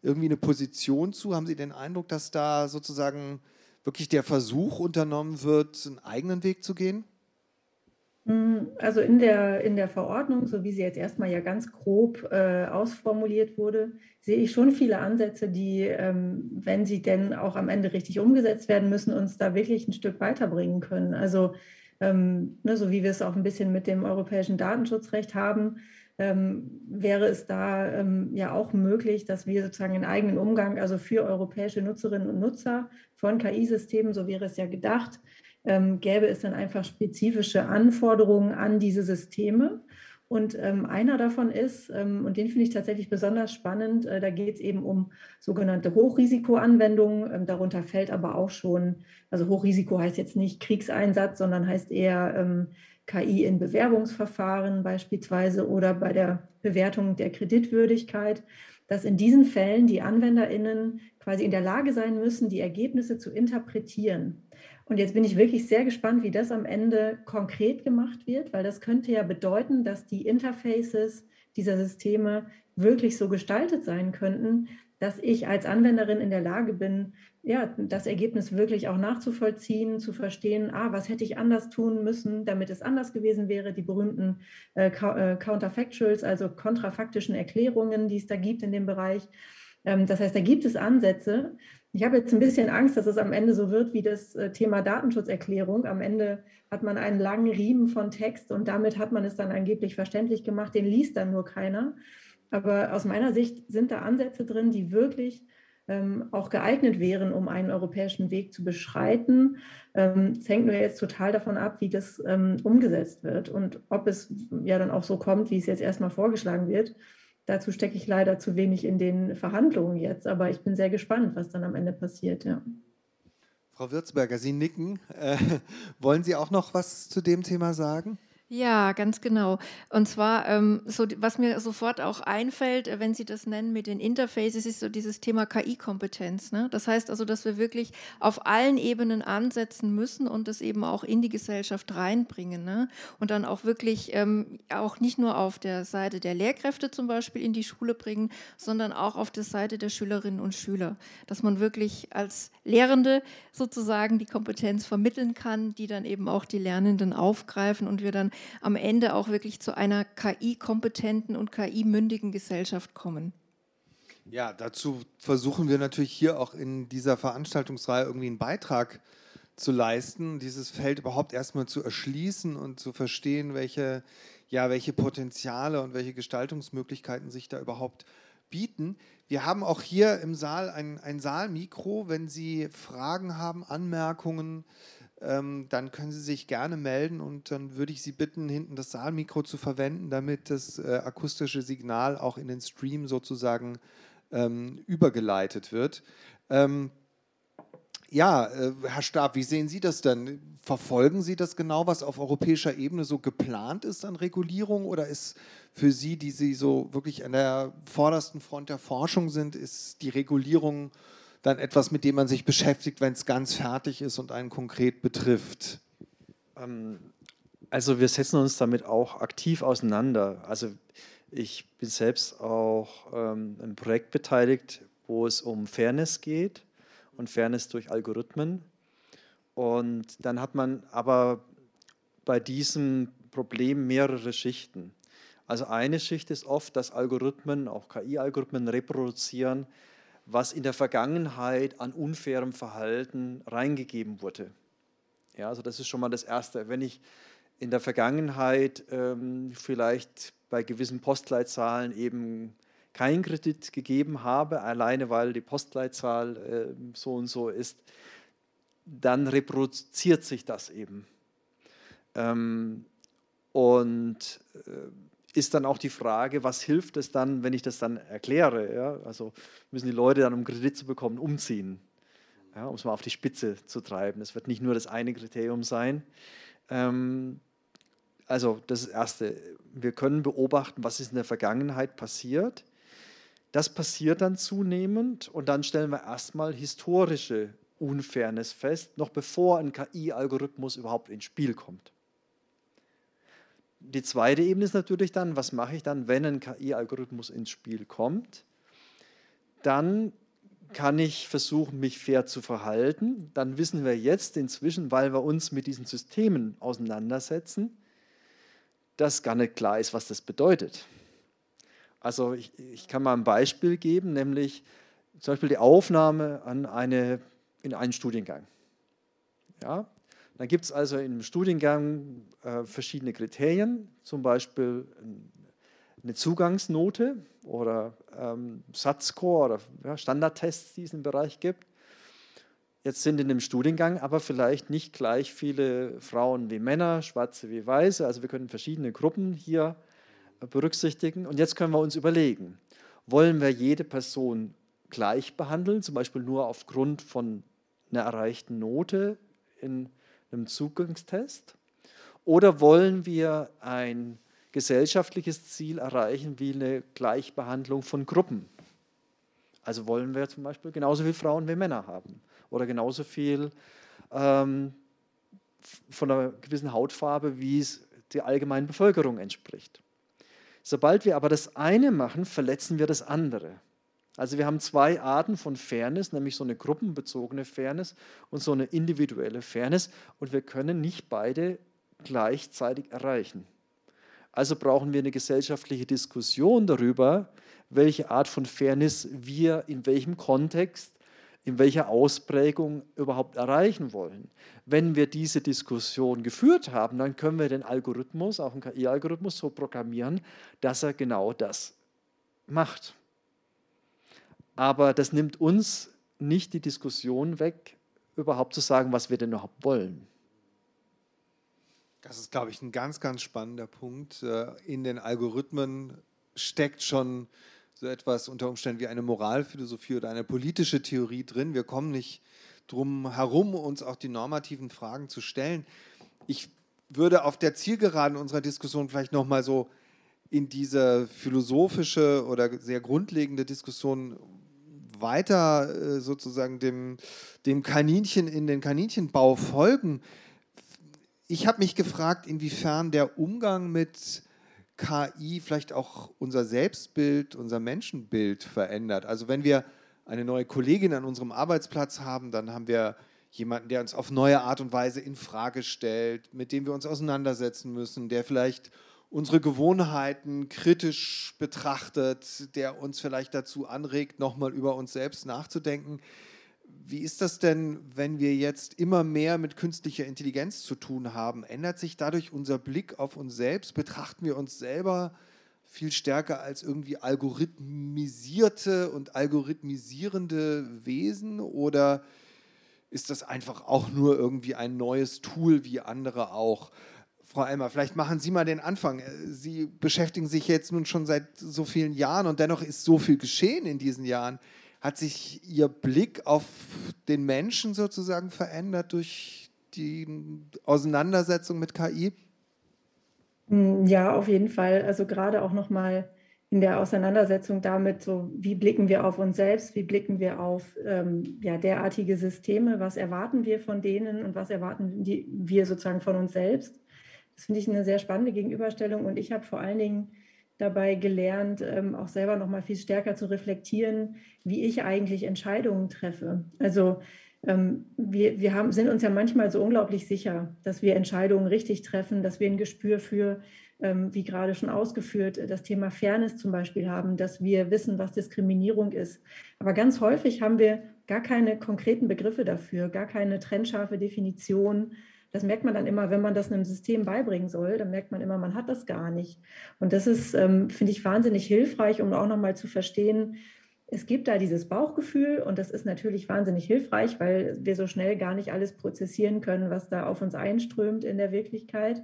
irgendwie eine Position zu? Haben Sie den Eindruck, dass da sozusagen wirklich der Versuch unternommen wird, einen eigenen Weg zu gehen? Hm, also in der, in der Verordnung, so wie sie jetzt erstmal ja ganz grob äh, ausformuliert wurde, sehe ich schon viele Ansätze, die, ähm, wenn sie denn auch am Ende richtig umgesetzt werden müssen, uns da wirklich ein Stück weiterbringen können. Also ähm, ne, so wie wir es auch ein bisschen mit dem europäischen Datenschutzrecht haben, ähm, wäre es da ähm, ja auch möglich, dass wir sozusagen einen eigenen Umgang, also für europäische Nutzerinnen und Nutzer von KI-Systemen, so wäre es ja gedacht, ähm, gäbe es dann einfach spezifische Anforderungen an diese Systeme. Und ähm, einer davon ist, ähm, und den finde ich tatsächlich besonders spannend, äh, da geht es eben um sogenannte Hochrisikoanwendungen. Ähm, darunter fällt aber auch schon, also Hochrisiko heißt jetzt nicht Kriegseinsatz, sondern heißt eher ähm, KI in Bewerbungsverfahren beispielsweise oder bei der Bewertung der Kreditwürdigkeit, dass in diesen Fällen die AnwenderInnen quasi in der Lage sein müssen, die Ergebnisse zu interpretieren. Und jetzt bin ich wirklich sehr gespannt, wie das am Ende konkret gemacht wird, weil das könnte ja bedeuten, dass die Interfaces dieser Systeme wirklich so gestaltet sein könnten, dass ich als Anwenderin in der Lage bin, ja, das Ergebnis wirklich auch nachzuvollziehen, zu verstehen, ah, was hätte ich anders tun müssen, damit es anders gewesen wäre, die berühmten äh, äh Counterfactuals, also kontrafaktischen Erklärungen, die es da gibt in dem Bereich. Ähm, das heißt, da gibt es Ansätze, ich habe jetzt ein bisschen Angst, dass es am Ende so wird wie das äh, Thema Datenschutzerklärung. Am Ende hat man einen langen Riemen von Text und damit hat man es dann angeblich verständlich gemacht. Den liest dann nur keiner. Aber aus meiner Sicht sind da Ansätze drin, die wirklich ähm, auch geeignet wären, um einen europäischen Weg zu beschreiten. Ähm, es hängt nur jetzt total davon ab, wie das ähm, umgesetzt wird und ob es ja dann auch so kommt, wie es jetzt erstmal vorgeschlagen wird. Dazu stecke ich leider zu wenig in den Verhandlungen jetzt, aber ich bin sehr gespannt, was dann am Ende passiert. Ja. Frau Würzberger, Sie nicken. Äh, [LAUGHS] wollen Sie auch noch was zu dem Thema sagen? Ja, ganz genau. Und zwar, ähm, so, was mir sofort auch einfällt, äh, wenn Sie das nennen mit den Interfaces, ist so dieses Thema KI-Kompetenz. Ne? Das heißt also, dass wir wirklich auf allen Ebenen ansetzen müssen und das eben auch in die Gesellschaft reinbringen. Ne? Und dann auch wirklich ähm, auch nicht nur auf der Seite der Lehrkräfte zum Beispiel in die Schule bringen, sondern auch auf der Seite der Schülerinnen und Schüler. Dass man wirklich als Lehrende sozusagen die Kompetenz vermitteln kann, die dann eben auch die Lernenden aufgreifen und wir dann am Ende auch wirklich zu einer KI-kompetenten und KI-mündigen Gesellschaft kommen. Ja, dazu versuchen wir natürlich hier auch in dieser Veranstaltungsreihe irgendwie einen Beitrag zu leisten, dieses Feld überhaupt erstmal zu erschließen und zu verstehen, welche, ja, welche Potenziale und welche Gestaltungsmöglichkeiten sich da überhaupt bieten. Wir haben auch hier im Saal ein, ein Saalmikro. Wenn Sie Fragen haben, Anmerkungen, ähm, dann können Sie sich gerne melden und dann würde ich Sie bitten, hinten das Saalmikro zu verwenden, damit das äh, akustische Signal auch in den Stream sozusagen ähm, übergeleitet wird. Ähm, ja, äh, Herr Stab, wie sehen Sie das denn? Verfolgen Sie das genau, was auf europäischer Ebene so geplant ist an Regulierung oder ist für Sie, die Sie so wirklich an der vordersten Front der Forschung sind, ist die Regulierung dann etwas, mit dem man sich beschäftigt, wenn es ganz fertig ist und einen konkret betrifft? Ähm, also wir setzen uns damit auch aktiv auseinander. Also ich bin selbst auch ähm, im Projekt beteiligt, wo es um Fairness geht und Fairness durch Algorithmen. Und dann hat man aber bei diesem Problem mehrere Schichten. Also eine Schicht ist oft, dass Algorithmen, auch KI-Algorithmen reproduzieren, was in der Vergangenheit an unfairem Verhalten reingegeben wurde. Ja, also das ist schon mal das Erste. Wenn ich in der Vergangenheit ähm, vielleicht bei gewissen Postleitzahlen eben keinen Kredit gegeben habe, alleine weil die Postleitzahl äh, so und so ist, dann reproduziert sich das eben. Ähm, und äh, ist dann auch die Frage, was hilft es dann, wenn ich das dann erkläre? Ja? Also müssen die Leute dann, um Kredit zu bekommen, umziehen, ja? um es mal auf die Spitze zu treiben. Es wird nicht nur das eine Kriterium sein. Ähm, also das das Erste. Wir können beobachten, was ist in der Vergangenheit passiert. Das passiert dann zunehmend und dann stellen wir erstmal historische Unfairness fest, noch bevor ein KI-Algorithmus überhaupt ins Spiel kommt die zweite Ebene ist natürlich dann, was mache ich dann, wenn ein KI-Algorithmus ins Spiel kommt? Dann kann ich versuchen, mich fair zu verhalten. Dann wissen wir jetzt inzwischen, weil wir uns mit diesen Systemen auseinandersetzen, dass gar nicht klar ist, was das bedeutet. Also ich, ich kann mal ein Beispiel geben, nämlich zum Beispiel die Aufnahme an eine, in einen Studiengang. Ja, dann gibt es also im Studiengang äh, verschiedene Kriterien, zum Beispiel eine Zugangsnote oder ähm, Satzscore oder ja, Standardtests, die es im Bereich gibt. Jetzt sind in dem Studiengang aber vielleicht nicht gleich viele Frauen wie Männer, Schwarze wie Weiße. Also wir können verschiedene Gruppen hier berücksichtigen. Und jetzt können wir uns überlegen, wollen wir jede Person gleich behandeln, zum Beispiel nur aufgrund von einer erreichten Note in einem Zugangstest? Oder wollen wir ein gesellschaftliches Ziel erreichen wie eine Gleichbehandlung von Gruppen? Also wollen wir zum Beispiel genauso viele Frauen wie Männer haben oder genauso viel ähm, von einer gewissen Hautfarbe, wie es der allgemeinen Bevölkerung entspricht. Sobald wir aber das eine machen, verletzen wir das andere. Also wir haben zwei Arten von Fairness, nämlich so eine gruppenbezogene Fairness und so eine individuelle Fairness und wir können nicht beide gleichzeitig erreichen. Also brauchen wir eine gesellschaftliche Diskussion darüber, welche Art von Fairness wir in welchem Kontext, in welcher Ausprägung überhaupt erreichen wollen. Wenn wir diese Diskussion geführt haben, dann können wir den Algorithmus, auch einen KI-Algorithmus, so programmieren, dass er genau das macht. Aber das nimmt uns nicht die Diskussion weg, überhaupt zu sagen, was wir denn überhaupt wollen. Das ist, glaube ich, ein ganz, ganz spannender Punkt. Äh, in den Algorithmen steckt schon so etwas unter Umständen wie eine Moralphilosophie oder eine politische Theorie drin. Wir kommen nicht drum herum, uns auch die normativen Fragen zu stellen. Ich würde auf der Zielgeraden unserer Diskussion vielleicht noch mal so in diese philosophische oder sehr grundlegende Diskussion weiter äh, sozusagen dem, dem Kaninchen in den Kaninchenbau folgen. Ich habe mich gefragt, inwiefern der Umgang mit KI vielleicht auch unser Selbstbild, unser Menschenbild verändert. Also wenn wir eine neue Kollegin an unserem Arbeitsplatz haben, dann haben wir jemanden, der uns auf neue Art und Weise in Frage stellt, mit dem wir uns auseinandersetzen müssen, der vielleicht unsere Gewohnheiten kritisch betrachtet, der uns vielleicht dazu anregt, nochmal über uns selbst nachzudenken. Wie ist das denn, wenn wir jetzt immer mehr mit künstlicher Intelligenz zu tun haben? Ändert sich dadurch unser Blick auf uns selbst? Betrachten wir uns selber viel stärker als irgendwie algorithmisierte und algorithmisierende Wesen? Oder ist das einfach auch nur irgendwie ein neues Tool wie andere auch? Frau Elmer, vielleicht machen Sie mal den Anfang. Sie beschäftigen sich jetzt nun schon seit so vielen Jahren und dennoch ist so viel geschehen in diesen Jahren. Hat sich Ihr Blick auf den Menschen sozusagen verändert durch die Auseinandersetzung mit KI? Hm, ja, auf jeden Fall. Also gerade auch nochmal in der Auseinandersetzung damit, so wie blicken wir auf uns selbst, wie blicken wir auf ähm, ja, derartige Systeme, was erwarten wir von denen und was erwarten die, wir sozusagen von uns selbst. Das finde ich eine sehr spannende Gegenüberstellung und ich habe vor allen Dingen dabei gelernt, ähm, auch selber noch mal viel stärker zu reflektieren, wie ich eigentlich Entscheidungen treffe. Also ähm, wir, wir haben, sind uns ja manchmal so unglaublich sicher, dass wir Entscheidungen richtig treffen, dass wir ein Gespür für, ähm, wie gerade schon ausgeführt, das Thema Fairness zum Beispiel haben, dass wir wissen, was Diskriminierung ist. Aber ganz häufig haben wir gar keine konkreten Begriffe dafür, gar keine trennscharfe Definition das merkt man dann immer, wenn man das einem System beibringen soll, dann merkt man immer, man hat das gar nicht. Und das ist, ähm, finde ich, wahnsinnig hilfreich, um auch nochmal zu verstehen, es gibt da dieses Bauchgefühl und das ist natürlich wahnsinnig hilfreich, weil wir so schnell gar nicht alles prozessieren können, was da auf uns einströmt in der Wirklichkeit.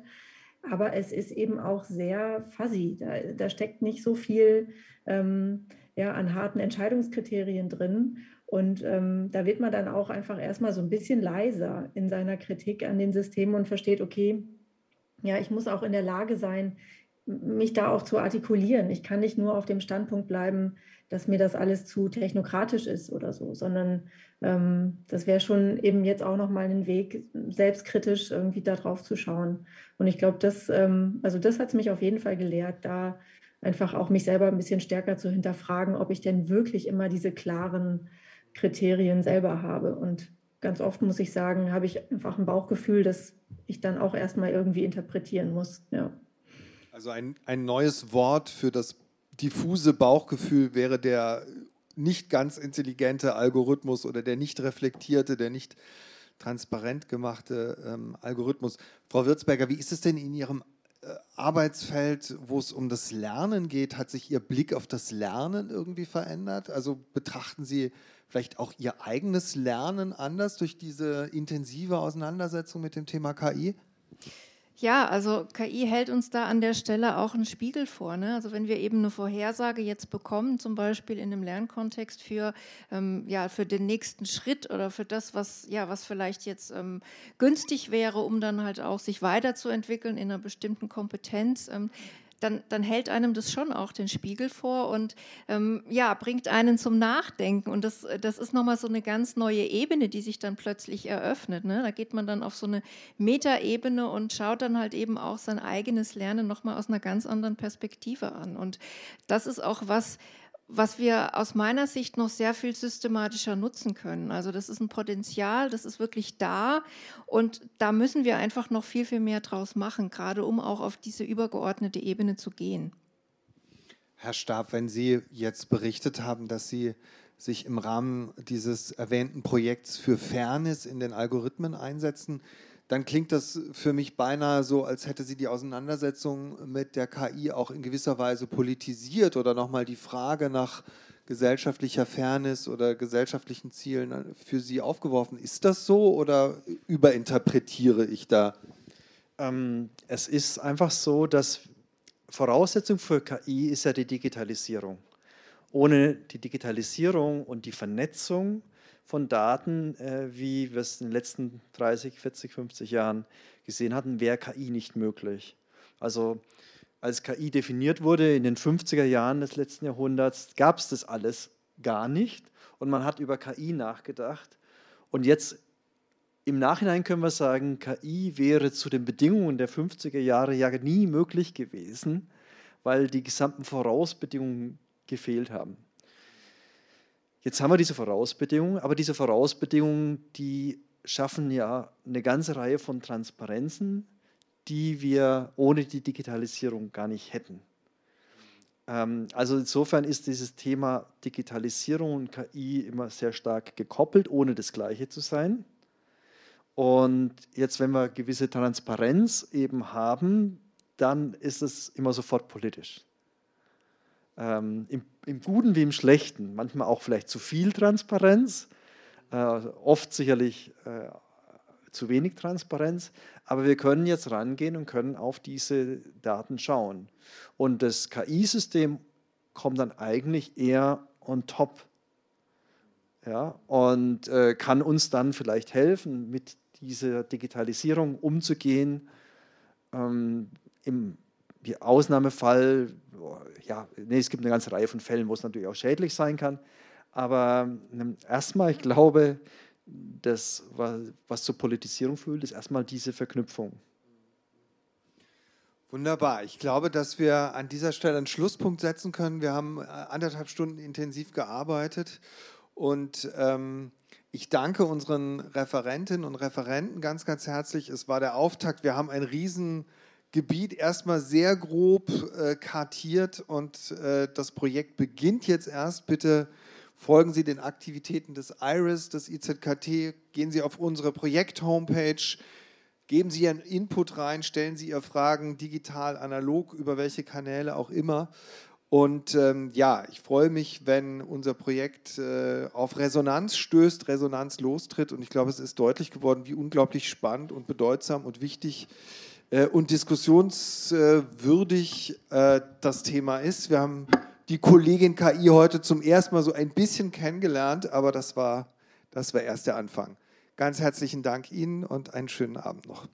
Aber es ist eben auch sehr fuzzy. Da, da steckt nicht so viel ähm, ja, an harten Entscheidungskriterien drin. Und ähm, da wird man dann auch einfach erstmal so ein bisschen leiser in seiner Kritik an den Systemen und versteht, okay, ja, ich muss auch in der Lage sein, mich da auch zu artikulieren. Ich kann nicht nur auf dem Standpunkt bleiben, dass mir das alles zu technokratisch ist oder so, sondern ähm, das wäre schon eben jetzt auch nochmal ein Weg, selbstkritisch irgendwie da drauf zu schauen. Und ich glaube, das, ähm, also das hat es mich auf jeden Fall gelehrt, da einfach auch mich selber ein bisschen stärker zu hinterfragen, ob ich denn wirklich immer diese klaren Kriterien selber habe. Und ganz oft muss ich sagen, habe ich einfach ein Bauchgefühl, das ich dann auch erstmal irgendwie interpretieren muss. Ja. Also ein, ein neues Wort für das diffuse Bauchgefühl wäre der nicht ganz intelligente Algorithmus oder der nicht reflektierte, der nicht transparent gemachte ähm, Algorithmus. Frau Würzberger, wie ist es denn in Ihrem Arbeitsfeld, wo es um das Lernen geht? Hat sich Ihr Blick auf das Lernen irgendwie verändert? Also betrachten Sie vielleicht auch ihr eigenes Lernen anders durch diese intensive Auseinandersetzung mit dem Thema KI? Ja, also KI hält uns da an der Stelle auch einen Spiegel vor. Ne? Also wenn wir eben eine Vorhersage jetzt bekommen, zum Beispiel in einem Lernkontext für, ähm, ja, für den nächsten Schritt oder für das, was, ja, was vielleicht jetzt ähm, günstig wäre, um dann halt auch sich weiterzuentwickeln in einer bestimmten Kompetenz, ähm, dann, dann hält einem das schon auch den Spiegel vor und ähm, ja, bringt einen zum Nachdenken. Und das, das ist nochmal so eine ganz neue Ebene, die sich dann plötzlich eröffnet. Ne? Da geht man dann auf so eine Metaebene und schaut dann halt eben auch sein eigenes Lernen nochmal aus einer ganz anderen Perspektive an. Und das ist auch was, was wir aus meiner Sicht noch sehr viel systematischer nutzen können. Also das ist ein Potenzial, das ist wirklich da und da müssen wir einfach noch viel, viel mehr draus machen, gerade um auch auf diese übergeordnete Ebene zu gehen. Herr Stab, wenn Sie jetzt berichtet haben, dass Sie sich im Rahmen dieses erwähnten Projekts für Fairness in den Algorithmen einsetzen, dann klingt das für mich beinahe so, als hätte sie die Auseinandersetzung mit der KI auch in gewisser Weise politisiert oder nochmal die Frage nach gesellschaftlicher Fairness oder gesellschaftlichen Zielen für Sie aufgeworfen. Ist das so oder überinterpretiere ich da? Ähm, es ist einfach so, dass Voraussetzung für KI ist ja die Digitalisierung. Ohne die Digitalisierung und die Vernetzung von Daten, äh, wie wir es in den letzten 30, 40, 50 Jahren gesehen hatten, wäre KI nicht möglich. Also als KI definiert wurde in den 50er Jahren des letzten Jahrhunderts, gab es das alles gar nicht und man hat über KI nachgedacht. Und jetzt im Nachhinein können wir sagen, KI wäre zu den Bedingungen der 50er Jahre ja nie möglich gewesen, weil die gesamten Vorausbedingungen gefehlt haben. Jetzt haben wir diese Vorausbedingungen, aber diese Vorausbedingungen, die schaffen ja eine ganze Reihe von Transparenzen, die wir ohne die Digitalisierung gar nicht hätten. Ähm, also insofern ist dieses Thema Digitalisierung und KI immer sehr stark gekoppelt, ohne das Gleiche zu sein. Und jetzt, wenn wir gewisse Transparenz eben haben, dann ist es immer sofort politisch ähm, im, im, Guten wie im Schlechten, manchmal auch vielleicht zu viel Transparenz, äh, oft sicherlich äh, zu wenig Transparenz, aber wir können jetzt rangehen und können auf diese Daten schauen. Und das KI-System kommt dann eigentlich eher on top ja, und äh, kann uns dann vielleicht helfen, mit dieser Digitalisierung umzugehen. Ähm, Im Ausnahmefall, ja, nee, es gibt eine ganze Reihe von Fällen, wo es natürlich auch schädlich sein kann. Aber ähm, erstmal, ich glaube, das, was zur Politisierung führt, ist erstmal diese Verknüpfung. Wunderbar. Ich glaube, dass wir an dieser Stelle einen Schlusspunkt setzen können. Wir haben äh, anderthalb Stunden intensiv gearbeitet und ähm, ich danke unseren Referentinnen und Referenten ganz, ganz herzlich. Es war der Auftakt. Wir haben ein riesen Gebiet erstmal sehr grob äh, kartiert und äh, das Projekt beginnt jetzt erst. Bitte folgen Sie den Aktivitäten des IRIS, des IZKT, gehen Sie auf unsere Projekt-Homepage, geben Sie Ihren Input rein, stellen Sie Ihre Fragen digital, analog, über welche Kanäle auch immer. Und ähm, ja, ich freue mich, wenn unser Projekt äh, auf Resonanz stößt, Resonanz lostritt. Und ich glaube, es ist deutlich geworden, wie unglaublich spannend und bedeutsam und wichtig und diskussionswürdig äh, das Thema ist. Wir haben die Kollegin KI heute zum ersten Mal so ein bisschen kennengelernt, aber das war, das war erst der Anfang. Ganz herzlichen Dank Ihnen und einen schönen Abend noch.